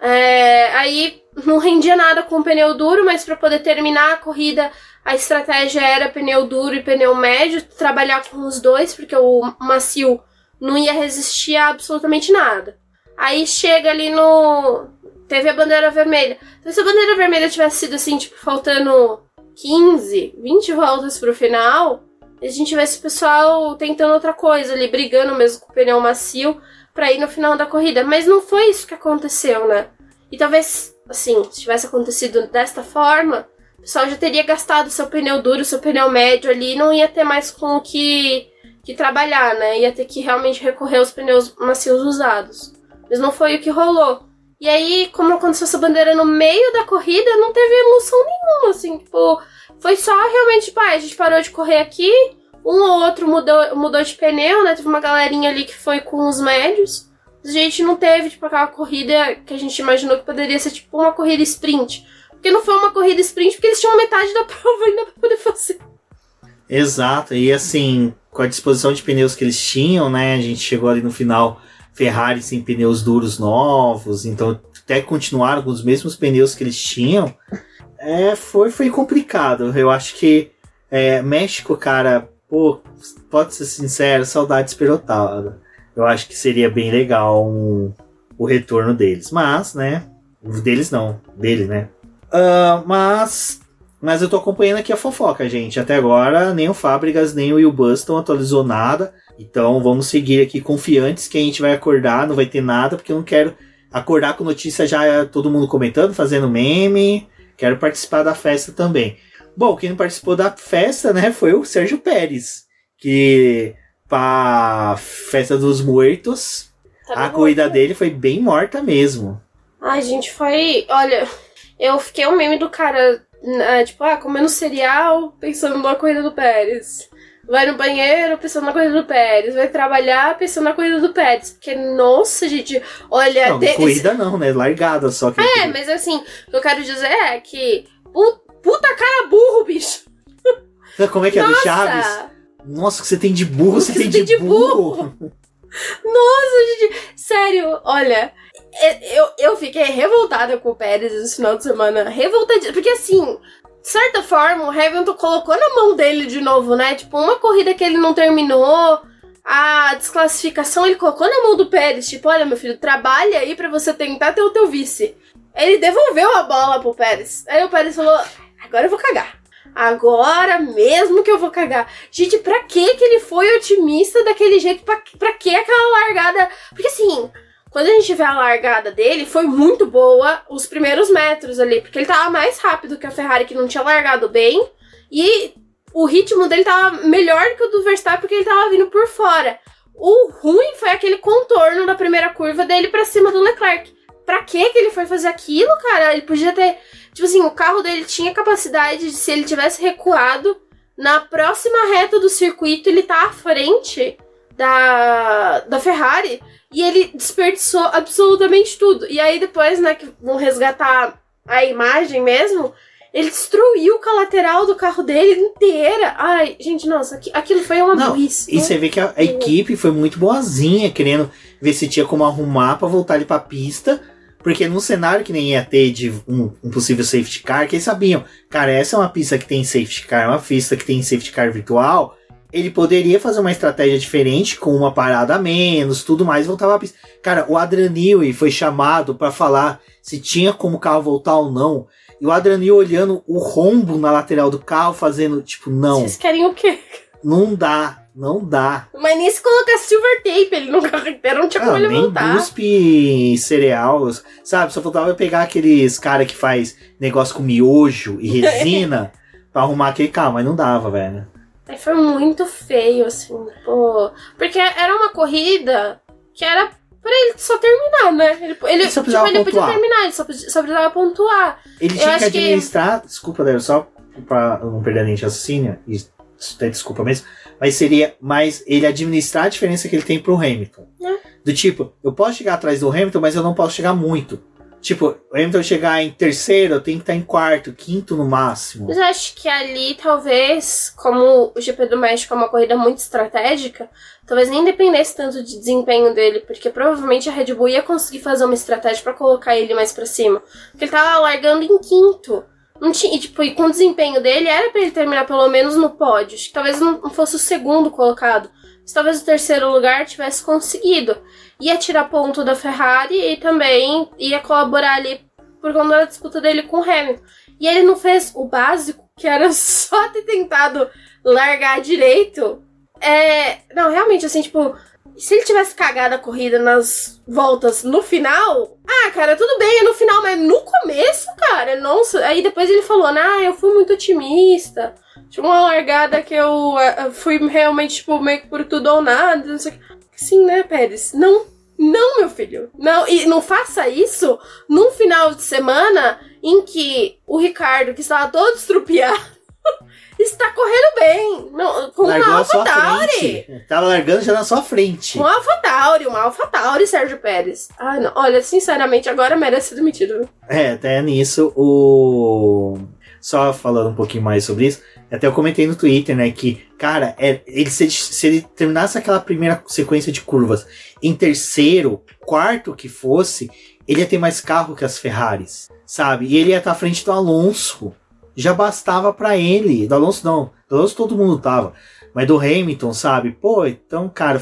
S2: É, aí não rendia nada com o pneu duro, mas para poder terminar a corrida, a estratégia era pneu duro e pneu médio, trabalhar com os dois, porque o macio não ia resistir a absolutamente nada. Aí chega ali no, teve a bandeira vermelha. Então, se a bandeira vermelha tivesse sido assim, tipo, faltando 15, 20 voltas pro final, a gente tivesse o pessoal tentando outra coisa ali, brigando mesmo com o pneu macio pra ir no final da corrida. Mas não foi isso que aconteceu, né? E talvez, assim, se tivesse acontecido desta forma, o pessoal já teria gastado seu pneu duro, seu pneu médio ali, e não ia ter mais com o que, que trabalhar, né? Ia ter que realmente recorrer aos pneus macios usados. Mas não foi o que rolou. E aí, como aconteceu essa bandeira no meio da corrida, não teve emoção nenhuma, assim, tipo, foi só realmente, tipo, ah, a gente parou de correr aqui, um ou outro mudou, mudou de pneu, né? Teve uma galerinha ali que foi com os médios. A gente não teve, tipo, aquela corrida que a gente imaginou que poderia ser, tipo, uma corrida sprint. Porque não foi uma corrida sprint, porque eles tinham metade da prova ainda pra poder fazer.
S1: Exato, e assim, com a disposição de pneus que eles tinham, né? A gente chegou ali no final Ferrari sem pneus duros novos, então até continuaram com os mesmos pneus que eles tinham. É, foi, foi complicado. Eu acho que é, México, cara, pô, pode ser sincero, saudade esperotada. Eu acho que seria bem legal um, o retorno deles. Mas, né? Deles não, dele, né? Uh, mas mas eu tô acompanhando aqui a fofoca, gente. Até agora, nem o Fábricas, nem o Will Buston atualizou nada. Então vamos seguir aqui confiantes que a gente vai acordar, não vai ter nada, porque eu não quero acordar com notícia já todo mundo comentando, fazendo meme. Quero participar da festa também. Bom, quem não participou da festa, né, foi o Sérgio Pérez, que pra festa dos mortos,
S2: Tá
S1: a corrida
S2: morto.
S1: dele foi bem morta mesmo.
S2: Ai, gente, foi. Olha, eu fiquei um meme do cara, né, tipo, ah, comendo cereal, pensando na corrida do Pérez. Vai no banheiro pensando na corrida do Pérez. Vai trabalhar pensando na corrida do Pérez. Porque, nossa, gente, olha.
S1: Não,
S2: de-
S1: corrida não, né? Largada só que.
S2: É, mas assim, o que eu quero dizer é que. pu- Puta cara burro, bicho!
S1: Como é que é do
S2: Nossa!
S1: Chaves? Nossa, o que você tem de burro, você tem
S2: você
S1: de,
S2: tem de
S1: burro.
S2: Nossa, gente, sério, olha, é- eu, eu fiquei revoltada com o Pérez esse final de semana. Revoltadíssima. Porque assim, de certa forma, o Hamilton colocou na mão dele de novo, né? Tipo, uma corrida que ele não terminou, a desclassificação ele colocou na mão do Pérez. Tipo, olha, meu filho, trabalha aí pra você tentar ter o teu vice. Ele devolveu a bola pro Pérez. Aí o Pérez falou: agora eu vou cagar. Agora mesmo que eu vou cagar. Gente, pra que que ele foi otimista daquele jeito? Pra, pra que aquela largada? Porque assim, quando a gente vê a largada dele, foi muito boa os primeiros metros ali. Porque ele tava mais rápido que a Ferrari, que não tinha largado bem. E o ritmo dele tava melhor que o do Verstappen, porque ele tava vindo por fora. O ruim foi aquele contorno da primeira curva dele pra cima do Leclerc. Pra que que ele foi fazer aquilo, cara? Ele podia ter. Tipo assim, o carro dele tinha capacidade de, se ele tivesse recuado, na próxima reta do circuito, ele tá à frente da, da Ferrari. E ele desperdiçou absolutamente tudo. E aí, depois, né, que vão resgatar a imagem mesmo, ele destruiu com a lateral do carro dele inteira. Ai, gente, nossa, aqui- aquilo foi uma
S1: Não,
S2: burrice.
S1: E você vê que a, a equipe foi muito boazinha, querendo ver se tinha como arrumar pra voltar ele pra pista. Porque num cenário que nem ia ter de um, um possível safety car, que eles sabiam, cara, essa é uma pista que tem safety car, é uma pista que tem safety car virtual. Ele poderia fazer uma estratégia diferente, com uma parada a menos, tudo mais, e voltar pra pista. Cara, o Adrian Newey foi chamado pra falar se tinha como o carro voltar ou não. E o Adrian Newey olhando o rombo na lateral do carro, fazendo tipo, não,
S2: Vocês querem o quê?
S1: não dá, não dá.
S2: Mas nem se colocar silver tape ele no carro inteiro, não tinha como
S1: Ah,
S2: ele
S1: nem
S2: voltar.
S1: cuspe cereal, sabe? Só faltava pegar aqueles cara que faz negócio com miojo e resina pra arrumar aquele carro, mas não dava, velho.
S2: Aí foi muito feio, assim, pô. Porque era uma corrida que era pra ele só terminar, né? Ele, ele,
S1: só
S2: tipo,
S1: precisava
S2: ele podia
S1: pontuar.
S2: terminar, ele só, podia- só precisava pontuar.
S1: Ele
S2: Eu
S1: tinha que
S2: acho que-
S1: administrar, desculpa, Léo, só pra eu não perder a linha de raciocínio, e até desculpa mesmo, mas seria mais ele administrar a diferença que ele tem pro Hamilton.
S2: É.
S1: Do tipo, eu posso chegar atrás do Hamilton, mas eu não posso chegar muito. Tipo, o Hamilton chegar em terceiro, tenho que estar em quarto, quinto no máximo.
S2: Mas eu acho que ali, talvez, como o GP do México é uma corrida muito estratégica, talvez nem dependesse tanto de desempenho dele, porque provavelmente a Red Bull ia conseguir fazer uma estratégia pra colocar ele mais pra cima. Porque ele tava largando em quinto. Não tinha, e, tipo, e com o desempenho dele, era pra ele terminar pelo menos no pódio. Talvez não fosse o segundo colocado. Talvez o terceiro lugar tivesse conseguido. Ia tirar ponto da Ferrari e também ia colaborar ali por conta da disputa dele com o Hamilton. E ele não fez o básico, que era só ter tentado largar direito. É. Não, realmente, assim, tipo. Se ele tivesse cagado a corrida nas voltas no final, ah, cara, tudo bem, é no final, mas no começo, cara, nossa. Aí depois ele falou, ah, eu fui muito otimista. Tinha uma largada que eu eh, fui realmente, tipo, meio que por tudo ou nada, não sei o que. Sim, né, Pérez? Não, não, meu filho. Não, e não faça isso num final de semana em que o Ricardo, que estava todo estrupiado, está correndo bem. Não, com
S1: Largou
S2: uma AlphaTauri.
S1: Tava largando já na sua frente.
S2: Um AlphaTauri, um AlphaTauri, Sérgio Pérez. Ah, não. Olha, sinceramente, agora merece ser demitido.
S1: É, até nisso, o. Só falando um pouquinho mais sobre isso, até eu comentei no Twitter, né, que, cara, é, ele, se, se ele terminasse aquela primeira sequência de curvas em terceiro, quarto que fosse, ele ia ter mais carro que as Ferraris, sabe? E ele ia estar à frente do Alonso. Já bastava pra ele. Do Alonso não, do Alonso todo mundo tava. Mas do Hamilton, sabe? Pô, então, cara,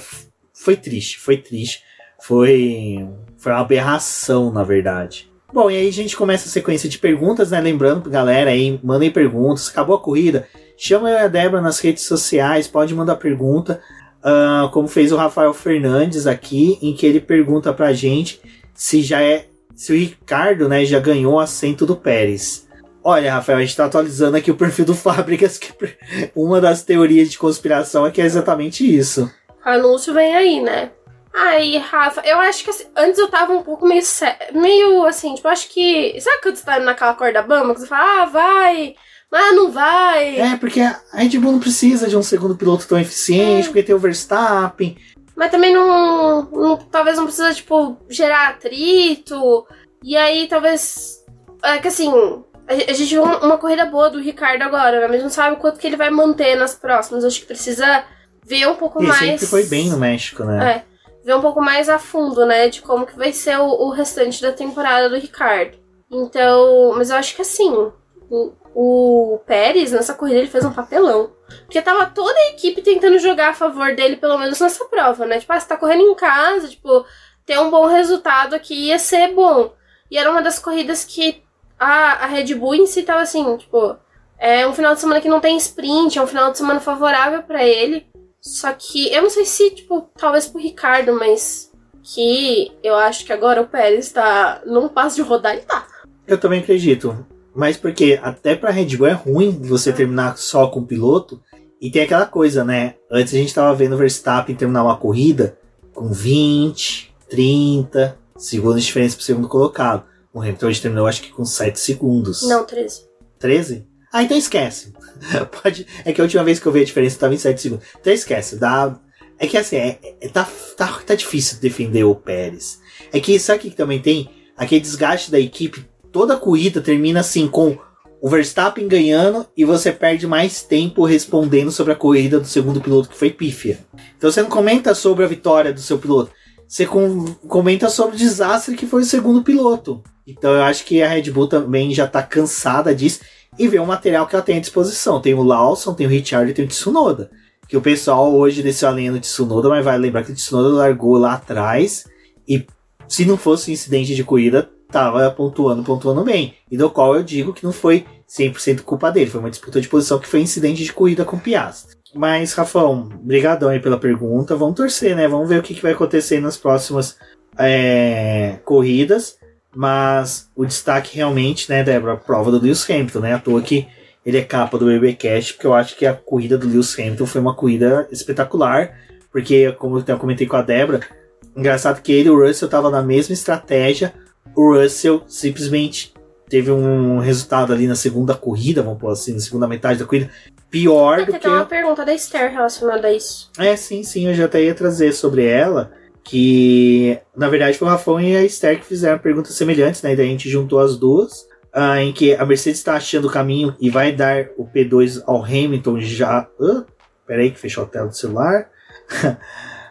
S1: foi triste, foi triste. Foi, foi uma aberração, na verdade. Bom, e aí a gente começa a sequência de perguntas, né? Lembrando, galera, aí, mandem perguntas. Acabou a corrida, chama eu e a Débora nas redes sociais, pode mandar pergunta. Ah, como fez o Rafael Fernandes aqui, em que ele pergunta pra gente se já é. Se o Ricardo, né, já ganhou o assento do Pérez. Olha, Rafael, a gente tá atualizando aqui o perfil do Fábricas, que uma das teorias de conspiração é que é exatamente isso.
S2: Anúncio vem aí, né? Aí, Rafa, eu acho que assim, antes eu tava um pouco meio meio assim, tipo, acho que. Sabe quando você tá naquela corda bamba que você fala, ah, vai, mas não vai.
S1: É, porque a Red Bull não precisa de um segundo piloto tão eficiente, é. porque tem o Verstappen.
S2: Mas também não, não, Talvez não precisa, tipo, gerar atrito. E aí, talvez. É que assim. A, gente viu uma corrida boa do Ricardo agora, mas não sabe o quanto que ele vai manter nas próximas. Acho que precisa ver um pouco
S1: ele
S2: mais.
S1: Ele sempre foi bem no México, né?
S2: É ver um pouco mais a fundo, né, de como que vai ser o, o restante da temporada do Ricardo. Então, mas eu acho que assim, o, o Pérez nessa corrida ele fez um papelão. Porque tava toda a equipe tentando jogar a favor dele, pelo menos nessa prova, né? Tipo, ah, você tá correndo em casa, tipo, ter um bom resultado aqui ia ser bom. E era uma das corridas que a, a Red Bull em si tava assim, tipo, é um final de semana que não tem sprint, é um final de semana favorável para ele. Só que eu não sei se, tipo, talvez pro Ricardo, mas que eu acho que agora o Pérez tá num passo de rodar e tá.
S1: Eu também acredito. Mas porque até pra Red Bull é ruim você terminar só com o piloto. E tem aquela coisa, né? Antes a gente tava vendo o Verstappen terminar uma corrida com 20, 30 segundos de diferença pro segundo colocado. O Hamilton hoje terminou acho que com 7 segundos.
S2: Não, 13.
S1: 13? Ah, então esquece. Pode... É que a última vez que eu vi a diferença estava em 7 segundos. Então esquece. Dá... É que assim, é, é, tá, tá, tá difícil defender o Pérez. É que sabe o que também tem? Aquele desgaste da equipe. Toda a corrida termina assim com o Verstappen ganhando e você perde mais tempo respondendo sobre a corrida do segundo piloto que foi pífia. Então você não comenta sobre a vitória do seu piloto. Você com, comenta sobre o desastre que foi o segundo piloto. Então eu acho que a Red Bull também já tá cansada disso e ver o material que ela tem à disposição. Tem o Lawson, tem o Richard e tem o Tsunoda. Que o pessoal hoje desceu a linha no Tsunoda, mas vai lembrar que o Tsunoda largou lá atrás e se não fosse um incidente de corrida, tava pontuando, pontuando bem. E do qual eu digo que não foi 100% culpa dele, foi uma disputa de posição que foi incidente de corrida com o Piastri. Mas, Rafão, brigadão aí pela pergunta. Vamos torcer, né? Vamos ver o que, que vai acontecer nas próximas é, corridas. Mas o destaque realmente, né, Débora, a prova do Lewis Hamilton, né? À toa que ele é capa do BBcast, porque eu acho que a corrida do Lewis Hamilton foi uma corrida espetacular. Porque, como eu comentei com a Débora, engraçado que ele e o Russell estavam na mesma estratégia. O Russell simplesmente teve um resultado ali na segunda corrida, vamos pôr assim, na segunda metade da corrida, pior
S2: é,
S1: do que.
S2: uma pergunta da Esther relacionada a isso.
S1: É, sim, sim, eu já até ia trazer sobre ela que na verdade foi o Rafão e a Esther que fizeram perguntas semelhantes, né? E daí a gente juntou as duas, uh, em que a Mercedes está achando o caminho e vai dar o P2 ao Hamilton já. Uh, peraí, que fechou a tela do celular.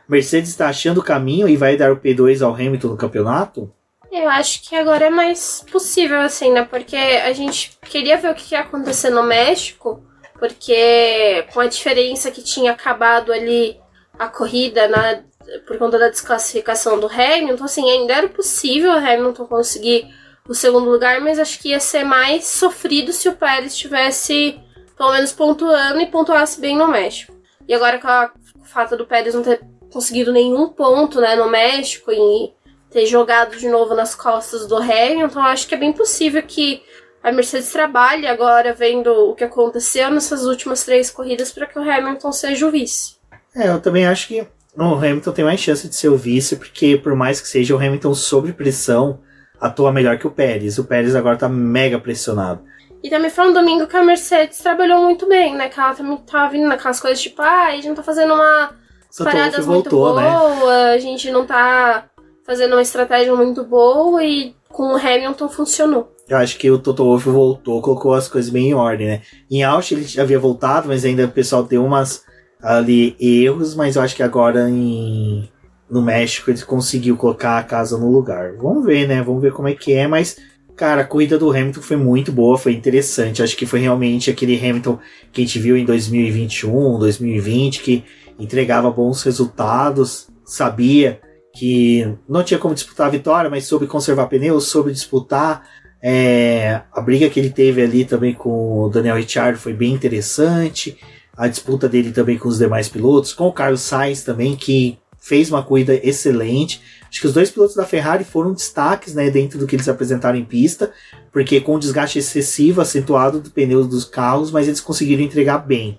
S1: Mercedes está achando o caminho e vai dar o P2 ao Hamilton no campeonato?
S2: Eu acho que agora é mais possível, assim, né? Porque a gente queria ver o que ia acontecer no México, porque com a diferença que tinha acabado ali a corrida na por conta da desclassificação do Hamilton, assim, ainda era possível o Hamilton conseguir o segundo lugar, mas acho que ia ser mais sofrido se o Pérez estivesse pelo menos pontuando e pontuasse bem no México. E agora com o fato do Pérez não ter conseguido nenhum ponto né, no México e ter jogado de novo nas costas do Hamilton, acho que é bem possível que a Mercedes trabalhe agora vendo o que aconteceu nessas últimas três corridas para que o Hamilton seja o vice.
S1: É, eu também acho que o Hamilton tem mais chance de ser o vice, porque por mais que seja o Hamilton sob pressão, atua melhor que o Pérez. O Pérez agora tá mega pressionado.
S2: E também foi um domingo que a Mercedes trabalhou muito bem, né? Que ela também tava vindo naquelas coisas tipo, ah, a gente não tá fazendo uma paradas muito voltou, né? boa, né? a gente não tá fazendo uma estratégia muito boa e com o Hamilton funcionou.
S1: Eu acho que o Toto Wolff voltou, colocou as coisas bem em ordem, né? Em Ausch ele havia voltado, mas ainda o pessoal deu umas ali erros, mas eu acho que agora em no México ele conseguiu colocar a casa no lugar. Vamos ver, né? Vamos ver como é que é, mas cara, a corrida do Hamilton foi muito boa, foi interessante. Acho que foi realmente aquele Hamilton que a gente viu em 2021, 2020 que entregava bons resultados, sabia que não tinha como disputar a vitória, mas soube conservar pneus, soube disputar. É, a briga que ele teve ali também com o Daniel Ricciardo foi bem interessante a disputa dele também com os demais pilotos, com o Carlos Sainz também, que fez uma corrida excelente. Acho que os dois pilotos da Ferrari foram destaques né, dentro do que eles apresentaram em pista, porque com o desgaste excessivo, acentuado do pneu dos carros, mas eles conseguiram entregar bem.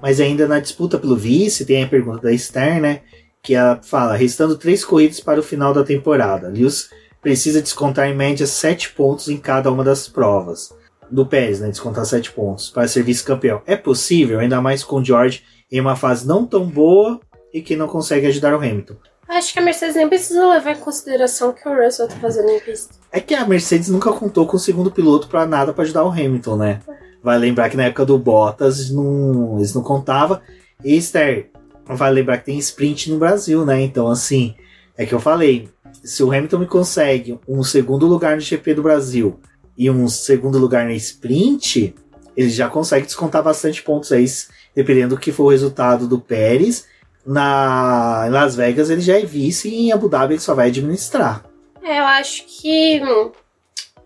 S1: Mas ainda na disputa pelo vice, tem a pergunta da Stern, né? Que ela fala: restando três corridas para o final da temporada. Lewis precisa descontar em média sete pontos em cada uma das provas. Do Pérez, né? Descontar sete pontos para ser vice-campeão. É possível, ainda mais com o George em uma fase não tão boa e que não consegue ajudar o Hamilton.
S2: Acho que a Mercedes nem precisa levar em consideração o que o Russell tá fazendo em pista.
S1: É que a Mercedes nunca contou com o segundo piloto para nada para ajudar o Hamilton, né? Vai lembrar que na época do Bottas não, eles não contavam. E Esther, vai lembrar que tem sprint no Brasil, né? Então, assim, é que eu falei. Se o Hamilton consegue um segundo lugar no GP do Brasil e um segundo lugar na sprint, ele já consegue descontar bastante pontos aí, dependendo do que for o resultado do Pérez. Na, em Las Vegas ele já é vice e em Abu Dhabi ele só vai administrar.
S2: É, eu acho que hum,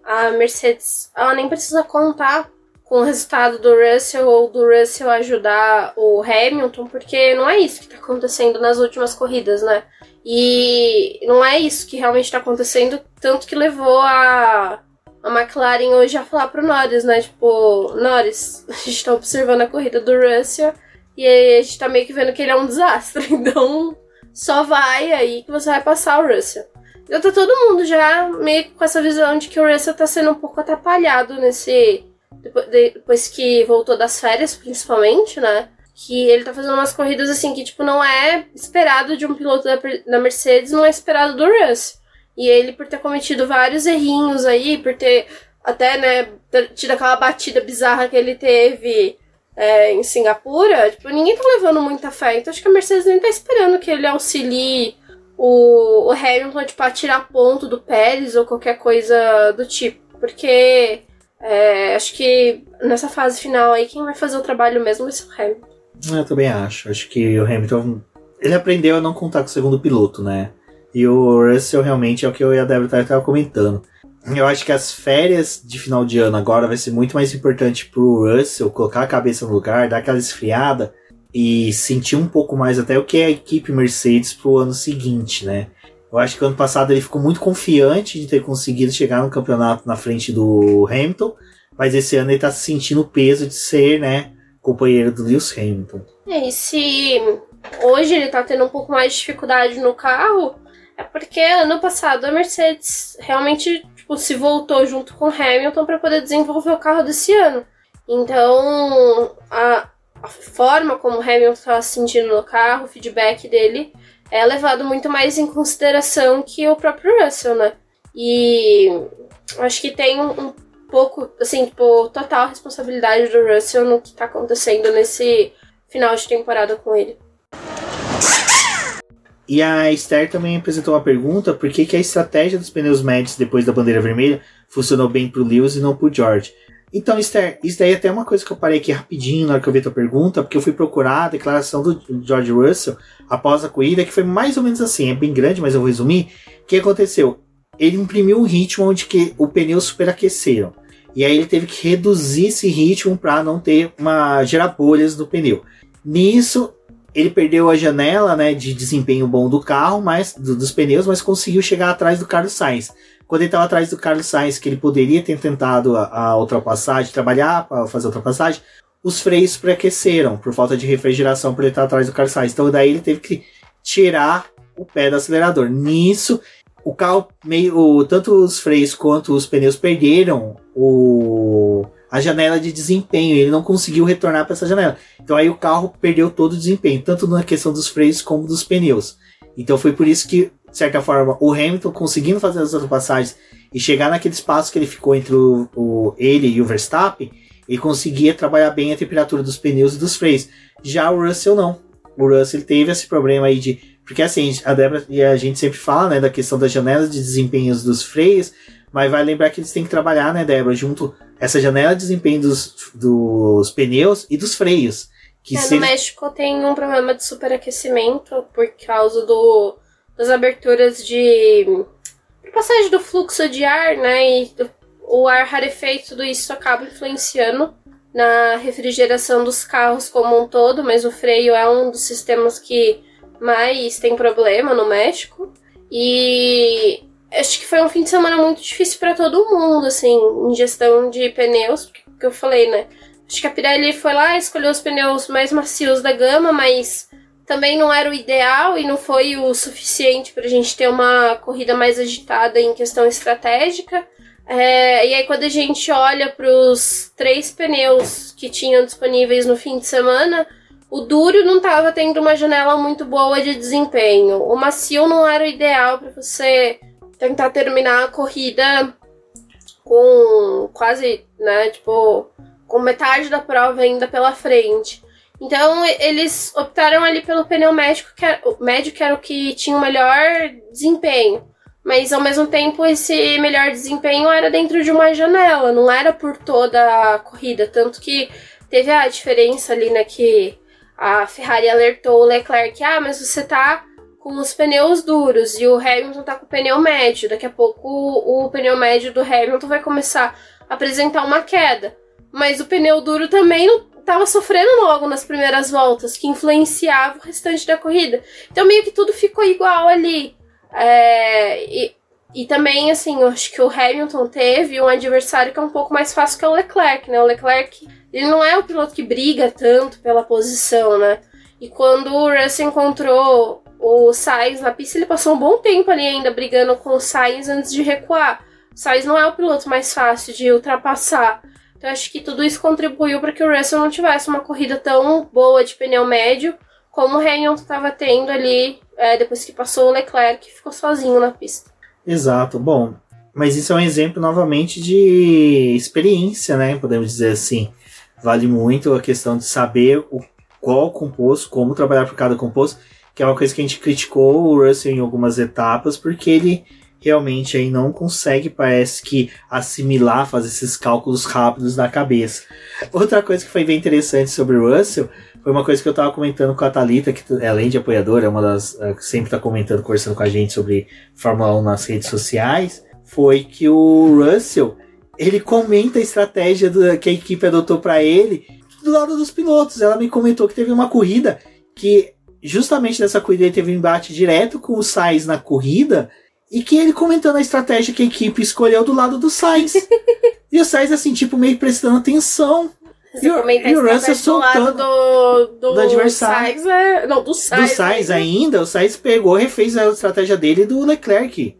S2: a Mercedes ela nem precisa contar com o resultado do Russell ou do Russell ajudar o Hamilton, porque não é isso que está acontecendo nas últimas corridas, né? E não é isso que realmente está acontecendo, tanto que levou a, a McLaren hoje a falar pro Norris, né? Tipo, Norris, a gente tá observando a corrida do Russell e a gente tá meio que vendo que ele é um desastre, então só vai aí que você vai passar o Russell. Então tá todo mundo já meio com essa visão de que o Russell tá sendo um pouco atrapalhado nesse depois que voltou das férias, principalmente, né? Que ele tá fazendo umas corridas assim que, tipo, não é esperado de um piloto da, da Mercedes, não é esperado do Russ. E ele, por ter cometido vários errinhos aí, por ter até, né, tido aquela batida bizarra que ele teve é, em Singapura, tipo, ninguém tá levando muita fé. Então acho que a Mercedes nem tá esperando que ele auxilie o, o Hamilton, tipo, a tirar ponto do Pérez ou qualquer coisa do tipo. Porque é, acho que nessa fase final aí, quem vai fazer o trabalho mesmo vai ser o Hamilton.
S1: Eu também acho. Acho que o Hamilton. Ele aprendeu a não contar com o segundo piloto, né? E o Russell realmente é o que eu e a Débora estavam comentando. Eu acho que as férias de final de ano agora vai ser muito mais importante pro Russell colocar a cabeça no lugar, dar aquela esfriada e sentir um pouco mais até o que é a equipe Mercedes pro ano seguinte, né? Eu acho que ano passado ele ficou muito confiante de ter conseguido chegar no campeonato na frente do Hamilton, mas esse ano ele tá sentindo o peso de ser, né, companheiro do Lewis Hamilton.
S2: É, e se hoje ele tá tendo um pouco mais de dificuldade no carro, é porque ano passado a Mercedes realmente tipo, se voltou junto com o Hamilton para poder desenvolver o carro desse ano. Então, a, a forma como o Hamilton estava se sentindo no carro, o feedback dele, é levado muito mais em consideração que o próprio Russell, né? E acho que tem um, um pouco, assim, tipo, total responsabilidade do Russell no que tá acontecendo nesse final de temporada com ele.
S1: E a Esther também apresentou uma pergunta: por que, que a estratégia dos pneus médios depois da bandeira vermelha funcionou bem pro Lewis e não pro George? Então, Esther, isso daí é até uma coisa que eu parei aqui rapidinho na hora que eu vi a tua pergunta, porque eu fui procurar a declaração do George Russell após a corrida, que foi mais ou menos assim, é bem grande, mas eu vou resumir. O que aconteceu? Ele imprimiu um ritmo onde que o pneu superaqueceram. E aí ele teve que reduzir esse ritmo para não ter uma gerar bolhas no pneu. Nisso, ele perdeu a janela né, de desempenho bom do carro, mas do, dos pneus, mas conseguiu chegar atrás do Carlos Sainz quando ele estava atrás do Carlos Sainz, que ele poderia ter tentado a, a ultrapassagem, trabalhar para fazer a ultrapassagem, os freios preaqueceram por falta de refrigeração para ele estar atrás do Carlos Sainz. Então daí ele teve que tirar o pé do acelerador. Nisso, o carro meio tanto os freios quanto os pneus perderam o a janela de desempenho, ele não conseguiu retornar para essa janela. Então aí o carro perdeu todo o desempenho, tanto na questão dos freios como dos pneus. Então foi por isso que de certa forma, o Hamilton conseguindo fazer as ultrapassagens e chegar naquele espaço que ele ficou entre o, o, ele e o Verstappen, ele conseguia trabalhar bem a temperatura dos pneus e dos freios. Já o Russell não. O Russell teve esse problema aí de. Porque assim, a Débora e a gente sempre fala, né, da questão das janelas de desempenhos dos freios, mas vai lembrar que eles têm que trabalhar, né, Débora, junto essa janela de desempenho dos, dos pneus e dos freios.
S2: Que é, no México tem um problema de superaquecimento por causa do das aberturas de passagem do fluxo de ar, né? E o ar rarefeito, tudo isso acaba influenciando na refrigeração dos carros como um todo, mas o freio é um dos sistemas que mas tem problema no México. E acho que foi um fim de semana muito difícil para todo mundo, assim, em gestão de pneus, porque eu falei, né? Acho que a Pirelli foi lá, escolheu os pneus mais macios da gama, mas também não era o ideal e não foi o suficiente para a gente ter uma corrida mais agitada em questão estratégica. É, e aí, quando a gente olha para os três pneus que tinham disponíveis no fim de semana, o duro não estava tendo uma janela muito boa de desempenho. O macio não era o ideal para você tentar terminar a corrida com quase, né, tipo, com metade da prova ainda pela frente. Então eles optaram ali pelo pneu médio que era, médio, que era o que tinha o melhor desempenho. Mas ao mesmo tempo esse melhor desempenho era dentro de uma janela, não era por toda a corrida. Tanto que teve a diferença ali, né, que a Ferrari alertou o Leclerc, ah, mas você tá com os pneus duros e o Hamilton tá com o pneu médio. Daqui a pouco o, o pneu médio do Hamilton vai começar a apresentar uma queda. Mas o pneu duro também não tava sofrendo logo nas primeiras voltas, que influenciava o restante da corrida. Então meio que tudo ficou igual ali. É, e, e também, assim, eu acho que o Hamilton teve um adversário que é um pouco mais fácil que é o Leclerc, né? O Leclerc, ele não é o piloto que briga tanto pela posição, né? E quando o Russell encontrou o Sainz na pista, ele passou um bom tempo ali ainda brigando com o Sainz antes de recuar. O Sainz não é o piloto mais fácil de ultrapassar. Então acho que tudo isso contribuiu para que o Russell não tivesse uma corrida tão boa de pneu médio como o Hamilton estava tendo ali é, depois que passou o Leclerc, que ficou sozinho na pista.
S1: Exato, bom. Mas isso é um exemplo novamente de experiência, né? Podemos dizer assim. Vale muito a questão de saber o, qual composto, como trabalhar por cada composto, que é uma coisa que a gente criticou o Russell em algumas etapas, porque ele realmente aí não consegue, parece que, assimilar, fazer esses cálculos rápidos na cabeça. Outra coisa que foi bem interessante sobre o Russell foi uma coisa que eu tava comentando com a Thalita, que além de apoiadora, é uma das é, que sempre tá comentando, conversando com a gente sobre Fórmula 1 nas redes sociais, foi que o Russell, ele comenta a estratégia do, que a equipe adotou para ele do lado dos pilotos. Ela me comentou que teve uma corrida que justamente nessa corrida ele teve um embate direto com o Sainz na corrida e que ele comentando a estratégia que a equipe escolheu do lado do Sainz. e o Sainz, assim, tipo, meio prestando atenção.
S2: Você e o, e o Russell soltando do, do,
S1: do adversário.
S2: Sainz, é, não, do Sainz.
S1: Do Sainz ainda, o Sainz pegou, refez a estratégia dele do Leclerc.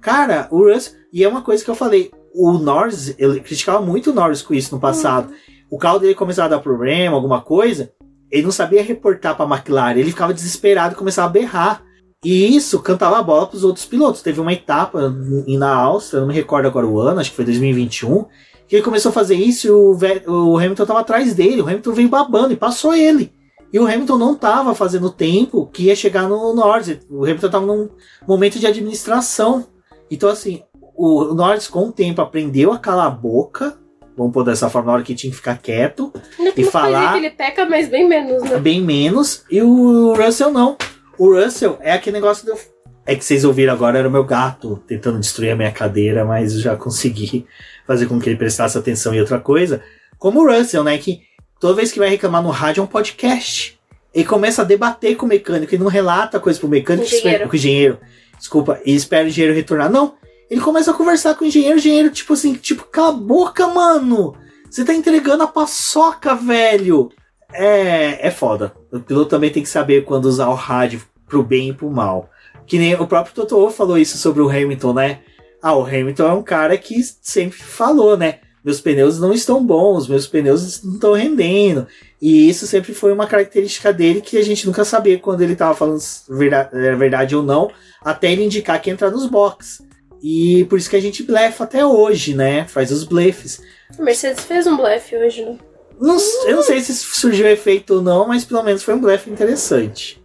S1: Cara, o Russell. E é uma coisa que eu falei. O Norris, ele criticava muito o Norris com isso no passado. Uhum. O carro dele começava a dar problema, alguma coisa. Ele não sabia reportar pra McLaren. Ele ficava desesperado e começava a berrar. E isso cantava a bola para os outros pilotos. Teve uma etapa na Áustria, não me recordo agora o ano, acho que foi 2021, que ele começou a fazer isso e o, o Hamilton estava atrás dele. O Hamilton veio babando e passou ele. E o Hamilton não estava fazendo tempo que ia chegar no Norris. O Hamilton estava num momento de administração. Então, assim, o Norris, com o tempo, aprendeu a calar a boca. Vamos pôr dessa forma, na hora que tinha que ficar quieto. e falar.
S2: Que ele peca, mas bem menos, né?
S1: Bem menos. E o Russell não. O Russell é aquele negócio do. É que vocês ouviram agora, era o meu gato tentando destruir a minha cadeira, mas eu já consegui fazer com que ele prestasse atenção em outra coisa. Como o Russell, né? Que toda vez que vai reclamar no rádio é um podcast. Ele começa a debater com o mecânico, ele não relata coisa pro mecânico. Espera, com o engenheiro. Desculpa, e espera o engenheiro retornar. Não, ele começa a conversar com o engenheiro, o engenheiro, tipo assim, tipo, cala a boca, mano! Você tá entregando a paçoca, velho! É, é foda. O piloto também tem que saber quando usar o rádio pro bem e pro mal. Que nem o próprio Toto falou isso sobre o Hamilton, né? Ah, o Hamilton é um cara que sempre falou, né? Meus pneus não estão bons, meus pneus não estão rendendo. E isso sempre foi uma característica dele que a gente nunca sabia quando ele estava falando verdade, é verdade ou não, até ele indicar que entra nos boxes. E por isso que a gente blefa até hoje, né? Faz os blefes.
S2: A Mercedes fez um blefe hoje, né?
S1: Não, eu não sei se surgiu efeito ou não, mas pelo menos foi um blefe interessante.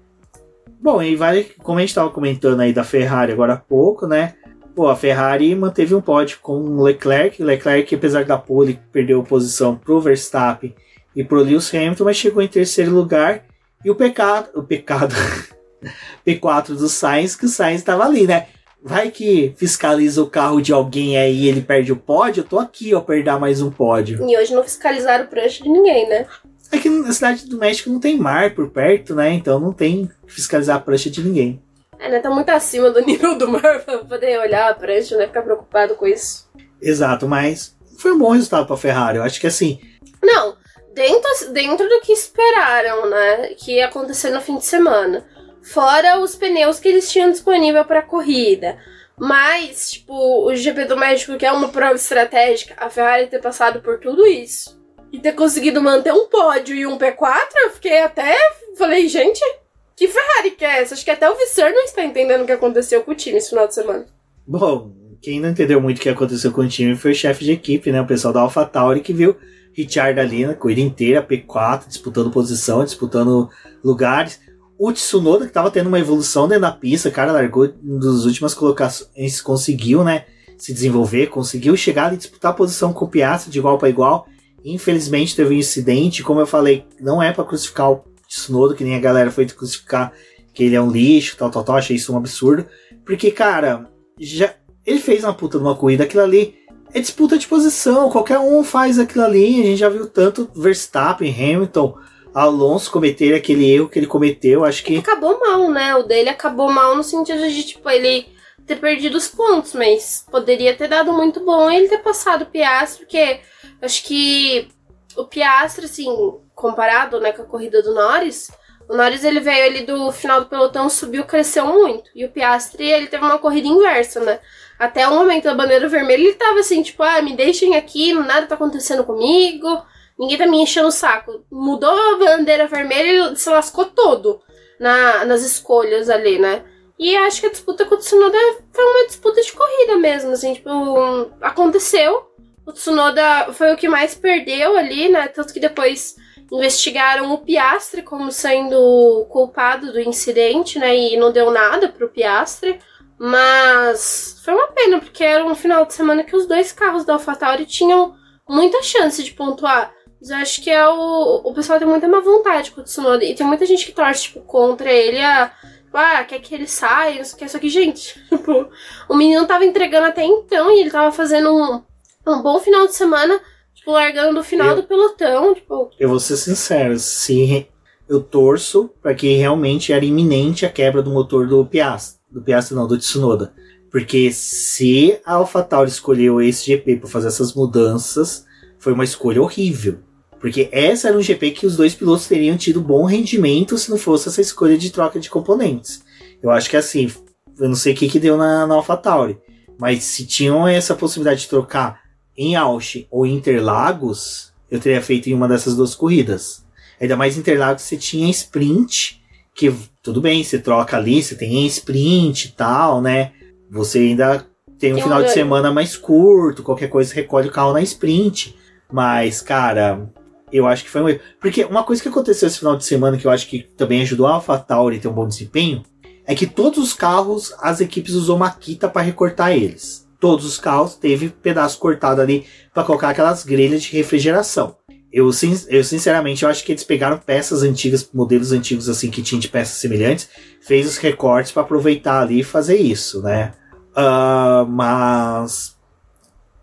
S1: Bom, e vale, como a gente estava comentando aí da Ferrari agora há pouco, né? Pô, a Ferrari manteve um pódio com o Leclerc. Leclerc, apesar da pole, perdeu posição pro Verstappen e pro Lewis Hamilton, mas chegou em terceiro lugar. E o pecado, o pecado, P4 do Sainz, que o Sainz estava ali, né? Vai que fiscaliza o carro de alguém aí e ele perde o pódio, eu tô aqui, ó, pra dar mais um pódio.
S2: E hoje não fiscalizaram o prancha de ninguém, né?
S1: Aqui na cidade do México não tem mar por perto, né? Então não tem que fiscalizar a prancha de ninguém.
S2: É, né? Tá muito acima do nível do mar pra poder olhar a prancha, né? Ficar preocupado com isso.
S1: Exato, mas foi um bom resultado pra Ferrari. Eu acho que assim,
S2: Não, dentro, dentro do que esperaram, né? Que ia acontecer no fim de semana. Fora os pneus que eles tinham disponível pra corrida. Mas, tipo, o GP do México, que é uma prova estratégica, a Ferrari ter passado por tudo isso. E ter conseguido manter um pódio e um P4, eu fiquei até. Falei, gente, que Ferrari que é essa? Acho que até o Visser não está entendendo o que aconteceu com o time esse final de semana.
S1: Bom, quem não entendeu muito o que aconteceu com o time foi o chefe de equipe, né? O pessoal da AlphaTauri que viu Richard ali na corrida inteira, P4, disputando posição, disputando lugares. O Tsunoda, que tava tendo uma evolução dentro da pista, cara, largou nas últimas colocações, conseguiu, né? Se desenvolver, conseguiu chegar e disputar a posição com o Piastri de igual para igual. Infelizmente teve um incidente, como eu falei, não é para crucificar o Tsunoda, que nem a galera foi crucificar que ele é um lixo, tal, tal, tal, achei isso um absurdo. Porque, cara, já ele fez uma puta de uma corrida, aquilo ali é disputa de posição, qualquer um faz aquilo ali, a gente já viu tanto Verstappen, Hamilton, Alonso cometer aquele erro que ele cometeu, acho que
S2: Acabou mal, né? O dele acabou mal no sentido de, tipo, ele ter perdido os pontos, mas poderia ter dado muito bom ele ter passado o Piastri, porque acho que o Piastri, assim, comparado né, com a corrida do Norris, o Norris ele veio ali do final do pelotão, subiu, cresceu muito. E o Piastri, ele teve uma corrida inversa, né? Até o momento da bandeira vermelha, ele tava assim, tipo, ah, me deixem aqui, nada tá acontecendo comigo, ninguém tá me enchendo o saco. Mudou a bandeira vermelha, ele se lascou todo na, nas escolhas ali, né? E acho que a disputa com o Tsunoda foi uma disputa de corrida mesmo, assim, tipo, aconteceu. O Tsunoda foi o que mais perdeu ali, né? Tanto que depois investigaram o Piastre como sendo culpado do incidente, né? E não deu nada pro Piastre. Mas foi uma pena, porque era um final de semana que os dois carros da AlphaTauri tinham muita chance de pontuar. Mas eu acho que é o, o pessoal tem muita má vontade com o Tsunoda. E tem muita gente que torce, tipo, contra ele a. Ah, quer que ele saia, não sei o que. Só que, gente, tipo, o menino tava entregando até então e ele tava fazendo um, um bom final de semana, tipo, largando do final
S1: Eu-
S2: do pelotão, tipo.
S1: eu vou ser sincero, se eu torço para que realmente era iminente a quebra do motor do Piastri, do Piastri não, do Tsunoda. Porque se a AlphaTauri escolheu esse GP para fazer essas mudanças, foi uma escolha horrível. Porque essa era um GP que os dois pilotos teriam tido bom rendimento se não fosse essa escolha de troca de componentes. Eu acho que assim, eu não sei o que, que deu na, na AlphaTauri, mas se tinham essa possibilidade de trocar em Austin ou Interlagos, eu teria feito em uma dessas duas corridas. Ainda mais Interlagos você tinha sprint, que tudo bem, você troca ali, você tem sprint e tal, né? Você ainda tem um
S2: Tem um
S1: final de
S2: ganho.
S1: semana mais curto, qualquer coisa recolhe o carro na sprint. Mas, cara, eu acho que foi um erro. Porque uma coisa que aconteceu esse final de semana que eu acho que também ajudou a AlphaTauri a ter um bom desempenho é que todos os carros as equipes usou maquita para recortar eles. Todos os carros teve pedaço cortado ali para colocar aquelas grelhas de refrigeração. Eu, eu sinceramente eu acho que eles pegaram peças antigas, modelos antigos assim que tinham de peças semelhantes, fez os recortes para aproveitar ali e fazer isso, né? Ah, mas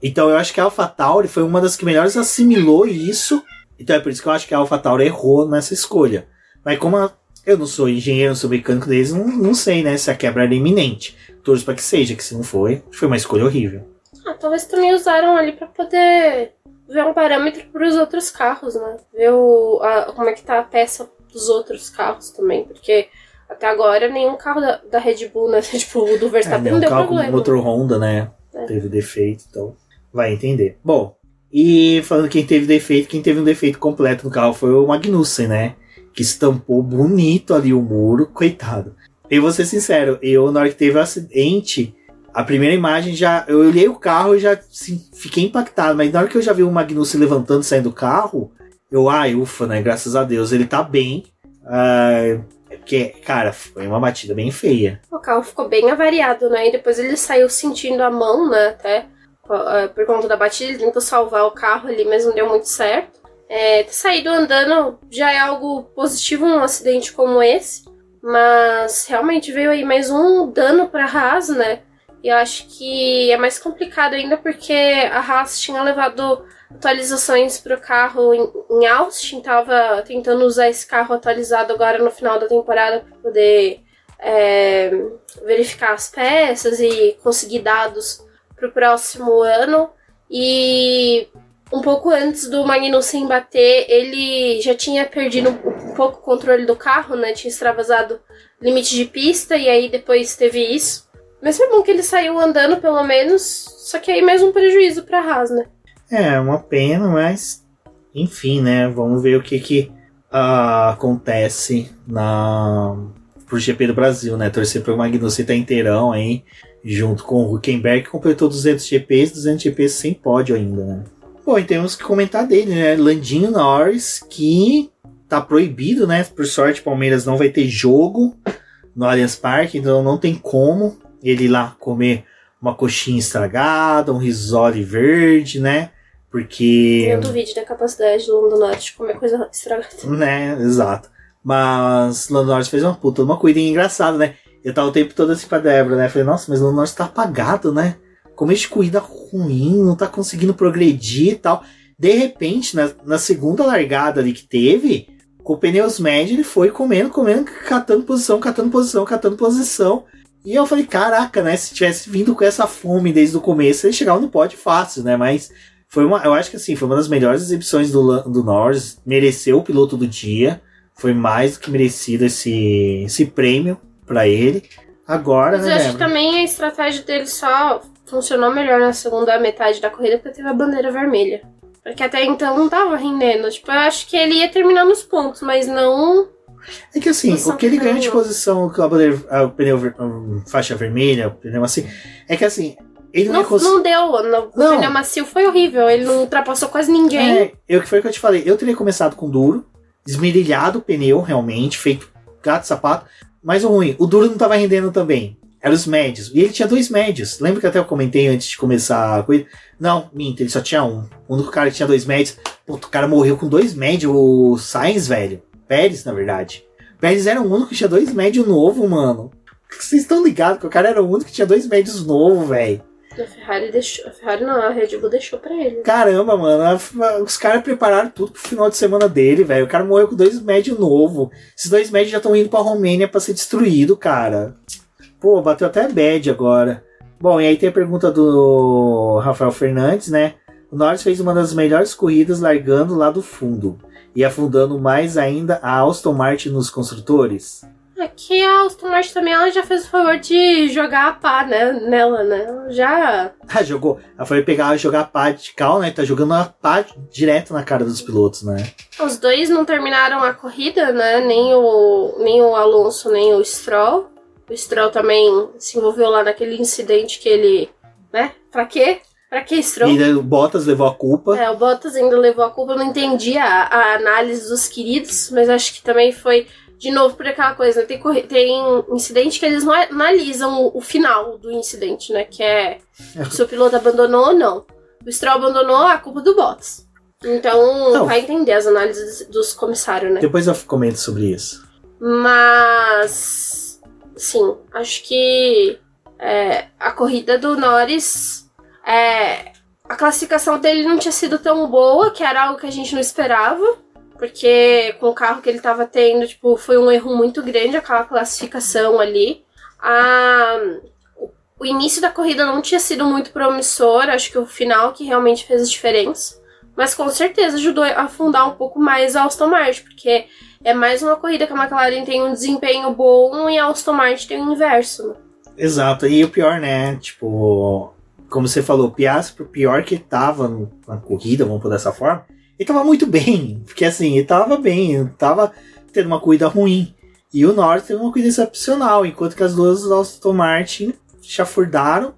S1: então eu acho que a AlphaTauri foi uma das que melhores assimilou isso. Então é por isso que eu acho que a AlphaTauri errou nessa escolha. Mas como a- eu não sou engenheiro, não sou mecânico deles, não, não sei, né, se a quebra era iminente. Torço para que seja, que se não foi, foi uma escolha horrível.
S2: Ah, talvez também usaram ali pra poder ver um parâmetro pros outros carros, né? Ver o, a- como é que tá a peça dos outros carros também, porque até agora nenhum carro da, da Red Bull, né? Tipo, o do
S1: É,
S2: Verstappen
S1: né,
S2: não deu
S1: carro com
S2: problema.
S1: motor Honda, né?
S2: É.
S1: Teve defeito, então vai entender. Bom, e falando quem teve defeito, quem teve um defeito completo no carro foi o Magnussen, né? Que estampou bonito ali o muro, coitado. Eu vou ser sincero, eu na hora que teve o acidente, a primeira imagem já. Eu olhei o carro e já assim, fiquei impactado, mas na hora que eu já vi o Magnussen levantando e saindo do carro, eu, ai, ufa, né? Graças a Deus, ele tá bem. Ah, porque, cara, foi uma batida bem feia.
S2: O carro ficou bem avariado, né? E depois ele saiu sentindo a mão, né? Até por conta da batida, tentou salvar o carro ali, mas não deu muito certo. É, ter saído andando já é algo positivo num acidente como esse, mas realmente veio aí mais um dano pra Haas, né? E eu acho que é mais complicado ainda porque a Haas tinha levado atualizações para o carro em, em Austin, tava tentando usar esse carro atualizado agora no final da temporada para poder é, verificar as peças e conseguir dados para o próximo ano. E um pouco antes do Magnussen bater, ele já tinha perdido um pouco o controle do carro, né? Tinha extravasado limite de pista e aí depois teve isso. Mas foi bom que ele saiu andando pelo menos, só que aí mais um prejuízo para Haas, né?
S1: É, uma pena, mas enfim, né? Vamos ver o que que uh, acontece na pro GP do Brasil, né? Torcer pro Magnussen tá inteirão aí, junto com o Huckenberg, que completou 200 GPs, 200 GPs sem pódio ainda, né? Bom, e temos que comentar dele, né? Landinho Norris, que tá proibido, né? Por sorte, Palmeiras não vai ter jogo no Allianz Parque, então não tem como ele ir lá comer uma coxinha estragada, um risole verde, né? Porque.
S2: Eu duvide da capacidade do Lando Norris de comer coisa estragada.
S1: Né, exato. Mas Lando Norris fez uma puta, uma corrida engraçada, né? Eu tava o tempo todo assim pra Débora, né? Falei, nossa, mas o Norris tá apagado, né? Como de corrida ruim, não tá conseguindo progredir e tal. De repente, na, na segunda largada ali que teve, com pneus médios, ele foi comendo, comendo, catando posição, catando posição, catando posição. E eu falei, caraca, né? Se tivesse vindo com essa fome desde o começo, ele chegava no pódio fácil, né? Mas foi uma, eu acho que assim, foi uma das melhores exibições do, do Norris. Mereceu o piloto do dia. Foi mais do que merecido esse, esse prêmio para ele. Agora,
S2: Mas
S1: né?
S2: eu acho que também a estratégia dele só funcionou melhor na segunda metade da corrida porque teve a bandeira vermelha. Porque até então não tava rendendo. Tipo, eu acho que ele ia terminar nos pontos, mas não.
S1: É que assim, o que ele ganha de posição com a bandeira, a- o pneu a faixa vermelha, o pneu assim, é que assim, ele não,
S2: Não,
S1: ia cons-
S2: não deu.
S1: Não.
S2: O pneu macio foi horrível. Ele não ultrapassou quase ninguém.
S1: É, eu que foi o que eu te falei. Eu teria começado com duro, esmerilhado o pneu, realmente, feito gato sapato. Mas o ruim, o duro não tava rendendo também. Eram os médios. E ele tinha dois médios. Lembra que até eu comentei antes de começar a corrida? Não, minta, ele só tinha um. O único cara que tinha dois médios. Puta, o cara morreu com dois médios. O Sainz, velho. Pérez, na verdade. Pérez era o único que tinha dois médios novo, mano. Vocês estão ligados que o cara era o único que tinha dois médios novo, velho.
S2: A Ferrari deixou. A Ferrari não, a Red Bull deixou pra ele.
S1: Caramba, mano, a- os caras prepararam tudo pro final de semana dele, velho. O cara morreu com dois médios novo. Esses dois médios já estão indo pra Romênia pra ser destruído, cara. Pô, bateu até bad agora. Bom, e aí tem a pergunta do Rafael Fernandes, né? O Norris fez uma das melhores corridas largando lá do fundo e afundando mais ainda a Aston Martin nos construtores.
S2: Aqui a Aston Martin também ela já fez o favor de jogar a pá né, nela, né? Ela Já.
S1: Ah, jogou. Ela foi pegar jogar a pá de cal, né? Tá jogando a pá direto na cara dos pilotos, né?
S2: Os dois não terminaram a corrida, né? Nem o, nem o Alonso, nem o Stroll. O Stroll também se envolveu lá naquele incidente que ele. né? Pra quê? Pra que Stroll?
S1: E daí o Bottas levou a culpa.
S2: É, o Bottas ainda levou a culpa, eu não entendi a, a análise dos queridos, mas acho que também foi, de novo, por aquela coisa, né? Tem, tem incidente que eles não analisam o, o final do incidente, né? Que é se o piloto abandonou ou não. O Stroll abandonou, a culpa do Bottas. Então,
S1: Não.
S2: vai entender as análises dos comissários, né?
S1: Depois eu comento sobre isso.
S2: Mas, sim, acho que é, a corrida do Norris, é, a classificação dele não tinha sido tão boa, que era algo que a gente não esperava, porque com o carro que ele estava tendo, tipo, foi um erro muito grande aquela classificação ali. A, o início da corrida não tinha sido muito promissor, acho que o final que realmente fez a diferença. Mas com certeza ajudou a afundar um pouco mais a Aston Martin, porque é mais uma corrida que a McLaren tem um desempenho bom e a Aston Martin tem o inverso. né?
S1: Exato. E o pior, né? Tipo, como você falou, o por pior que tava na corrida, vamos pôr dessa forma, ele tava muito bem. Porque assim, ele tava bem, ele tava tendo uma corrida ruim. E o Norris teve uma corrida excepcional, enquanto que as duas Aston Martin chafurdaram.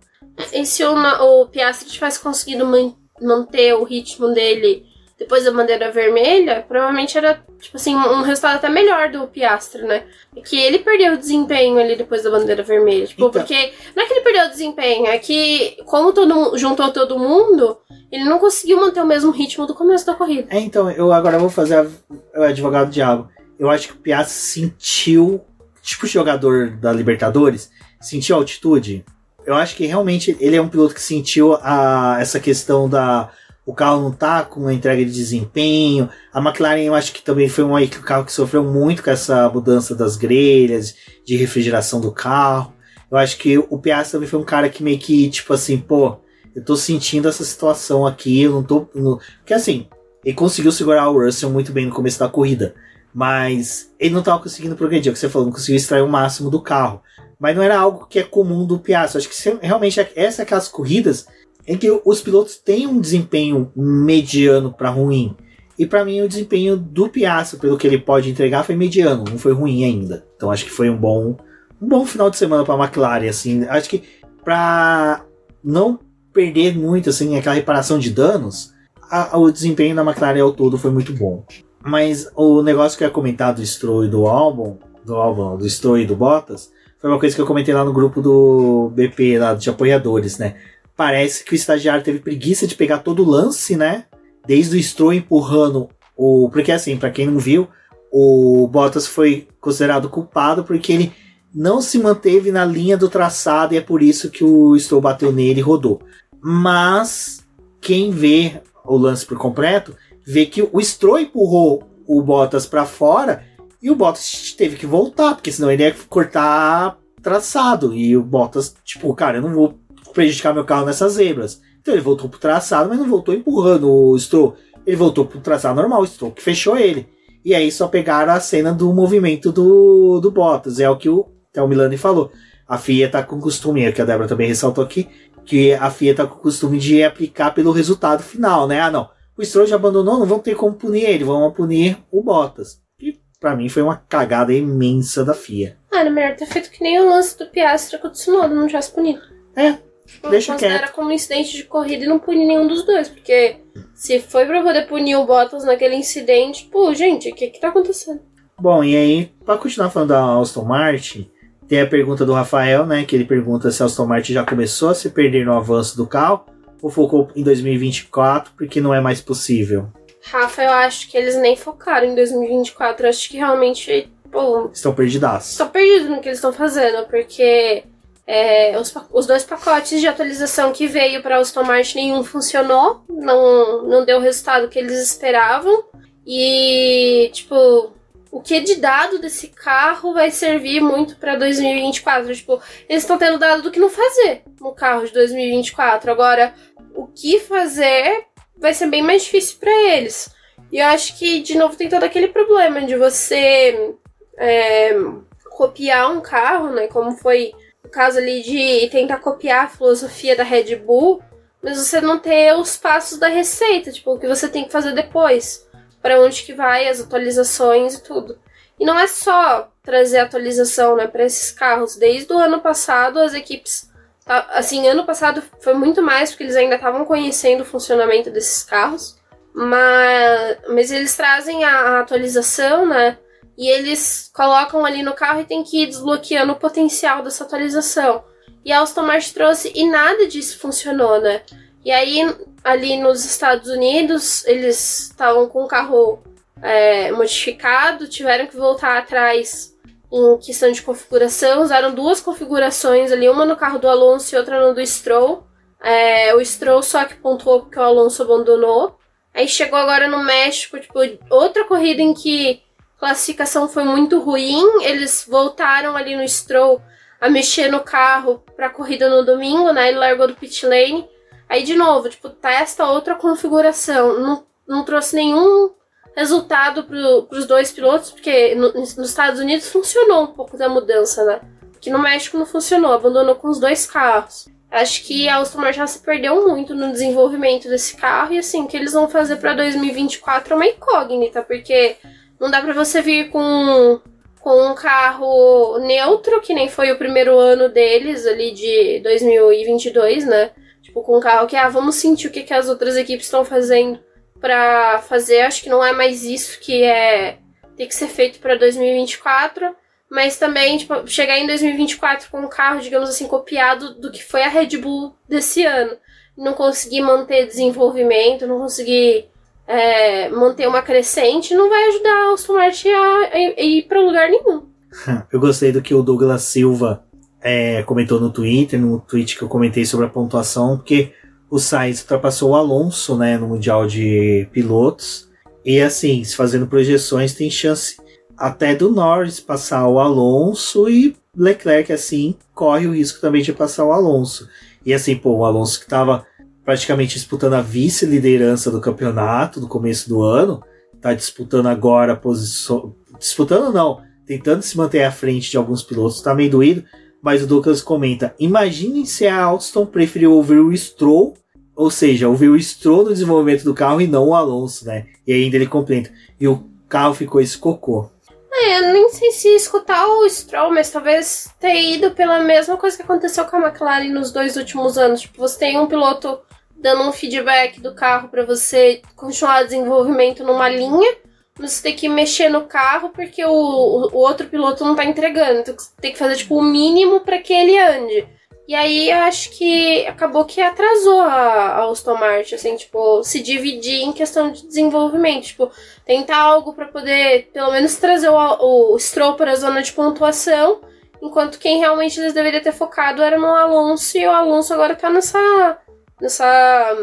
S2: E se o, o Piastri tivesse conseguido man- manter o ritmo dele depois da bandeira vermelha, provavelmente era, tipo assim, um resultado até melhor do Piastri, né? É que ele perdeu o desempenho ali depois da bandeira vermelha. Tipo,
S1: Então.
S2: porque. Não é que ele perdeu o desempenho, é que, como todo, juntou todo mundo, ele não conseguiu manter o mesmo ritmo do começo da corrida.
S1: É, então, eu agora vou fazer o advogado do diabo. Eu acho que o Piastri sentiu, tipo jogador da Libertadores, sentiu a altitude. eu acho que realmente ele é um piloto que sentiu a, essa questão da. O carro não tá com uma entrega de desempenho. A McLaren, eu acho que também foi um carro que sofreu muito com essa mudança das grelhas, de refrigeração do carro. Eu acho que o Piastri também foi um cara que meio que, tipo assim, pô, eu tô sentindo essa situação aqui, eu não tô. Porque assim, ele conseguiu segurar o Russell muito bem no começo da corrida. Mas ele não estava conseguindo progredir, é o que você falou, não conseguiu extrair o máximo do carro. Mas não era algo que é comum do Piastri. Acho que realmente essa é aquelas corridas em que os pilotos têm um desempenho mediano para ruim. E para mim o desempenho do Piastri, pelo que ele pode entregar, foi mediano, não foi ruim ainda. Então acho que foi um bom, um bom final de semana para a McLaren. Assim, acho que para não perder muito assim aquela reparação de danos, a, o desempenho da McLaren ao todo foi muito bom. Mas o negócio que eu ia comentar do Stroll e do álbum, do álbum, do Stroll e do Bottas, foi uma coisa que eu comentei lá no grupo do BP, lá de apoiadores, né? Parece que o estagiário teve preguiça de pegar todo o lance, né? Desde o Stroll empurrando o. Porque assim, para quem não viu, o Bottas foi considerado culpado porque ele não se manteve na linha do traçado e é por isso que o Stroll bateu nele e rodou. Mas quem vê o lance por completo vê que o Stroll empurrou o Bottas para fora e o Bottas teve que voltar, porque senão ele ia cortar traçado. E o Bottas, tipo, cara, eu não vou prejudicar meu carro nessas zebras. Então ele voltou pro traçado, mas não voltou empurrando o Stroll. Ele voltou pro traçado normal, o Stroll que fechou ele. E aí só pegaram a cena do movimento do, do Bottas. É o que o, até o Milani falou. A FIA tá com costume, que a Débora também ressaltou aqui, que a FIA tá com costume de aplicar pelo resultado final, né? Ah, não o Stroll já abandonou, não vão ter como punir ele, vão punir o Bottas. E para mim foi uma cagada imensa da FIA.
S2: Ah, era melhor ter feito que nem o lance do Piastra com o Tsunoda, não tivesse punido.
S1: É, Deixa
S2: considera
S1: quieto.
S2: como um incidente de corrida e não punir nenhum dos dois, porque se foi pra poder punir o Bottas naquele incidente, pô, gente, o que que tá acontecendo?
S1: Bom, e aí, para continuar falando da Aston Martin, tem a pergunta do Rafael, né? Que ele pergunta se a Aston Martin já começou a se perder no avanço do carro ou focou em 2024 porque não é mais possível.
S2: Rafa, eu acho que eles nem focaram em 2024, eu acho que realmente, pô,
S1: Estão perdidaços.
S2: estão perdidos no que eles estão fazendo, porque é, os, os dois pacotes de atualização que veio para Aston Martin nenhum funcionou, não, não deu o resultado que eles esperavam. E, tipo, o que de dado desse carro vai servir muito para 2024? Tipo, eles estão tendo dado do que não fazer no carro de 2024. Agora, o que fazer vai ser bem mais difícil para eles. E eu acho que, de novo, tem todo aquele problema de você é, copiar um carro, né? Como foi caso ali de tentar copiar a filosofia da Red Bull, mas você não ter os passos da receita, tipo, o que você tem que fazer depois, para onde que vai, as atualizações e tudo. E não é só trazer atualização, né, para esses carros. Desde o ano passado, as equipes. Assim, ano passado foi muito mais, porque eles ainda estavam conhecendo o funcionamento desses carros. Mas, mas eles trazem a, a atualização, né? E eles colocam ali no carro e tem que ir desbloqueando o potencial dessa atualização. E a Aston Martin trouxe e nada disso funcionou, né? E aí, ali nos Estados Unidos, eles estavam com o carro é, modificado, tiveram que voltar atrás em questão de configuração. Usaram duas configurações ali, uma no carro do Alonso e outra no do Stroll. É, o Stroll só que pontuou porque o Alonso abandonou. Aí chegou agora no México, tipo, outra corrida em que classificação foi muito ruim. Eles voltaram ali no Stroll a mexer no carro pra corrida no domingo, né? Ele largou do pit lane. Aí, de novo, tipo, testa outra configuração. Não, não trouxe nenhum resultado pro, pros dois pilotos, porque no- nos Estados Unidos funcionou um pouco da mudança, né? Que no México não funcionou, abandonou com os dois carros. Acho que a Aston Martin já se perdeu muito no desenvolvimento desse carro e assim, o que eles vão fazer pra 2024 é uma incógnita, porque não dá pra você vir com, com um carro neutro, que nem foi o primeiro ano deles ali de 2022, né? Tipo, com um carro que, ah, vamos sentir o que, que as outras equipes estão fazendo pra fazer. Acho que não é mais isso que é tem que ser feito pra 2024. Mas também, tipo, chegar em 2024 com um carro, digamos assim, copiado do que foi a Red Bull desse ano. Não conseguir manter desenvolvimento, não conseguir é, manter uma crescente, não vai ajudar Aston Martin a, a ir pra lugar nenhum.
S1: Eu gostei do que o Douglas Silva é, comentou no Twitter, no tweet que eu comentei sobre a pontuação, porque o Sainz ultrapassou o Alonso né, no Mundial de Pilotos. E assim, se fazendo projeções, tem chance até do Norris passar o Alonso e Leclerc, assim, corre o risco também de passar o Alonso. E assim, pô, o Alonso que estava praticamente disputando a vice-liderança do campeonato no começo do ano, tá disputando agora a posição. Disputando não, tentando se manter à frente de alguns pilotos, tá meio doído. Mas o Douglas comenta: imaginem se a Alstom preferiu ouvir o Stroll, ou seja, ouvir o Stroll no desenvolvimento do carro e não o Alonso, né? E ainda ele comenta: e o carro ficou esse cocô.
S2: É, eu nem sei se escutar o Stroll, mas talvez ter ido pela mesma coisa que aconteceu com a McLaren nos dois últimos anos. Tipo, você tem um piloto dando um feedback do carro para você continuar o desenvolvimento numa linha, você tem que mexer no carro porque o, o, outro piloto não tá entregando. Então você tem que fazer tipo o mínimo para que ele ande. E aí eu acho que acabou que atrasou a, a Aston Martin, assim, tipo, se dividir em questão de desenvolvimento, tipo, tentar algo para poder pelo menos trazer o, o Stroll para a zona de pontuação, enquanto quem realmente eles deveriam ter focado era no Alonso e o Alonso agora tá nessa nessa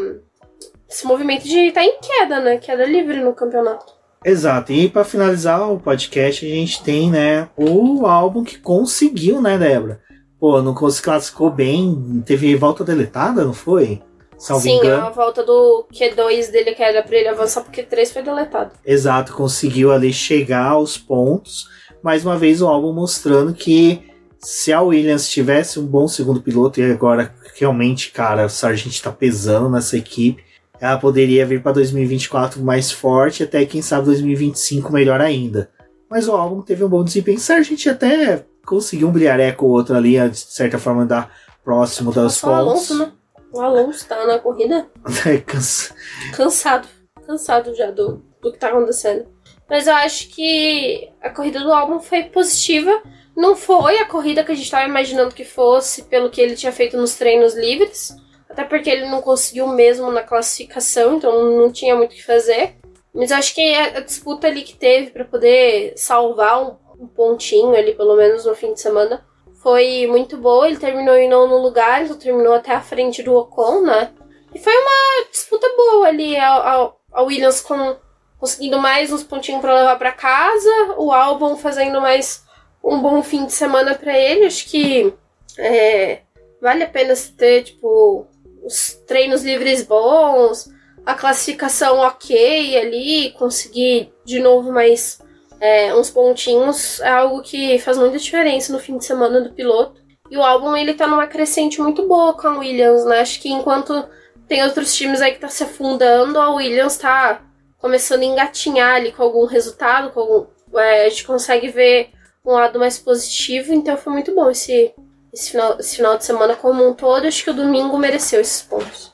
S2: esse movimento de estar tá em queda, né? Queda livre no campeonato.
S1: Exato. E para finalizar o podcast, a gente tem, né, o álbum que conseguiu, né, Débora? Pô, não se classificou bem, teve volta deletada, não foi?
S2: Salvo Sim, engano. a volta do Q2 dele que era pra ele avançar porque 3 foi deletado.
S1: Exato, conseguiu ali chegar aos pontos. Mais uma vez o álbum mostrando que se a Williams tivesse um bom segundo piloto, e agora realmente, cara, o Sargent tá pesando nessa equipe, ela poderia vir para 2024 mais forte, até quem sabe 2025 melhor ainda. Mas o álbum teve um bom desempenho. Sargent até conseguiu um brilhareco ou outro ali, de certa forma, andar próximo das pontos. O
S2: Alonso, né? O Alonso tá na corrida.
S1: é, cansa...
S2: Cansado. Cansado já do, do que tá acontecendo. Mas eu acho que a corrida do álbum foi positiva não foi a corrida que a gente estava imaginando que fosse, pelo que ele tinha feito nos treinos livres. Até porque ele não conseguiu mesmo na classificação, então não tinha muito o que fazer. Mas acho que a disputa ali que teve para poder salvar um, um, pontinho ali, pelo menos no fim de semana, foi muito boa. Ele terminou em nono lugar, então terminou até a frente do Ocon, né? E foi uma disputa boa ali. A, a Williams com, conseguindo mais uns pontinhos para levar para casa, o Albon fazendo mais um bom fim de semana para ele. Acho que é, vale a pena ter, tipo, os treinos livres bons, a classificação ok ali, conseguir de novo mais é, uns pontinhos, é algo que faz muita diferença no fim de semana do piloto. E o álbum ele tá numa crescente muito boa com a Williams, né? Acho que enquanto tem outros times aí que tá se afundando, a Williams tá começando a engatinhar ali com algum resultado, com algum, é, a gente consegue ver um lado mais positivo, então foi muito bom esse, esse, final, esse final de semana como um todo. Acho que o domingo mereceu esses pontos.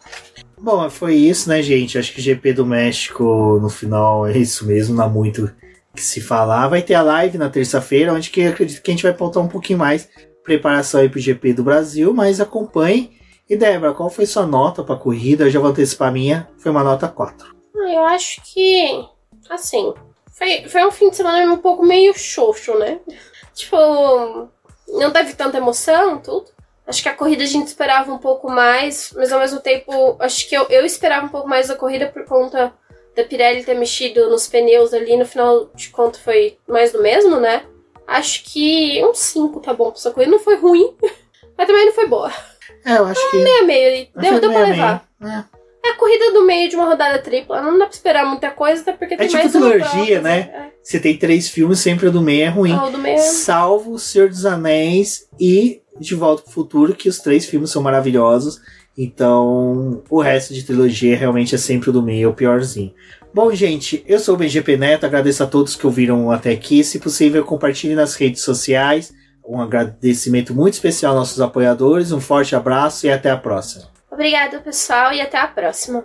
S1: Bom, foi isso, né, gente? Acho que o GP do México no final é isso mesmo, não há muito que se falar. Vai ter a live na terça-feira, onde que acredito que a gente vai pautar um pouquinho mais preparação aí pro GP do Brasil, mas acompanhe. E Débora, qual foi sua nota pra corrida? Eu já vou antecipar a minha, foi uma nota 4.
S2: Ah, eu acho que, assim, foi, foi um fim de semana um pouco meio xoxo, né? Tipo, não teve tanta emoção, tudo. Acho que a corrida a gente esperava um pouco mais, mas ao mesmo tempo, acho que eu, eu esperava um pouco mais da corrida por conta da Pirelli ter mexido nos pneus ali. No final de contas, foi mais do mesmo, né? Acho que um 5 tá bom pra essa corrida. Não foi ruim, mas também não foi boa.
S1: É, eu acho que.
S2: Meia meia. Deu, deu pra levar. É. É a corrida do meio de uma rodada tripla. Não dá pra esperar muita coisa, até porque é tem
S1: tipo
S2: mais
S1: trilogia, né? É. Você tem três filmes, sempre o do meio é ruim.
S2: Ah, meio... É-
S1: Salvo O Senhor dos Anéis e De Volta pro Futuro, que os três filmes são maravilhosos. Então, o resto de trilogia realmente é sempre o do meio, o piorzinho. Bom, gente, eu sou o BGP Neto, agradeço a todos que ouviram até aqui. Se possível, compartilhe nas redes sociais. Um agradecimento muito especial aos nossos apoiadores. Um forte abraço e até a próxima.
S2: Obrigada, pessoal, e até a próxima.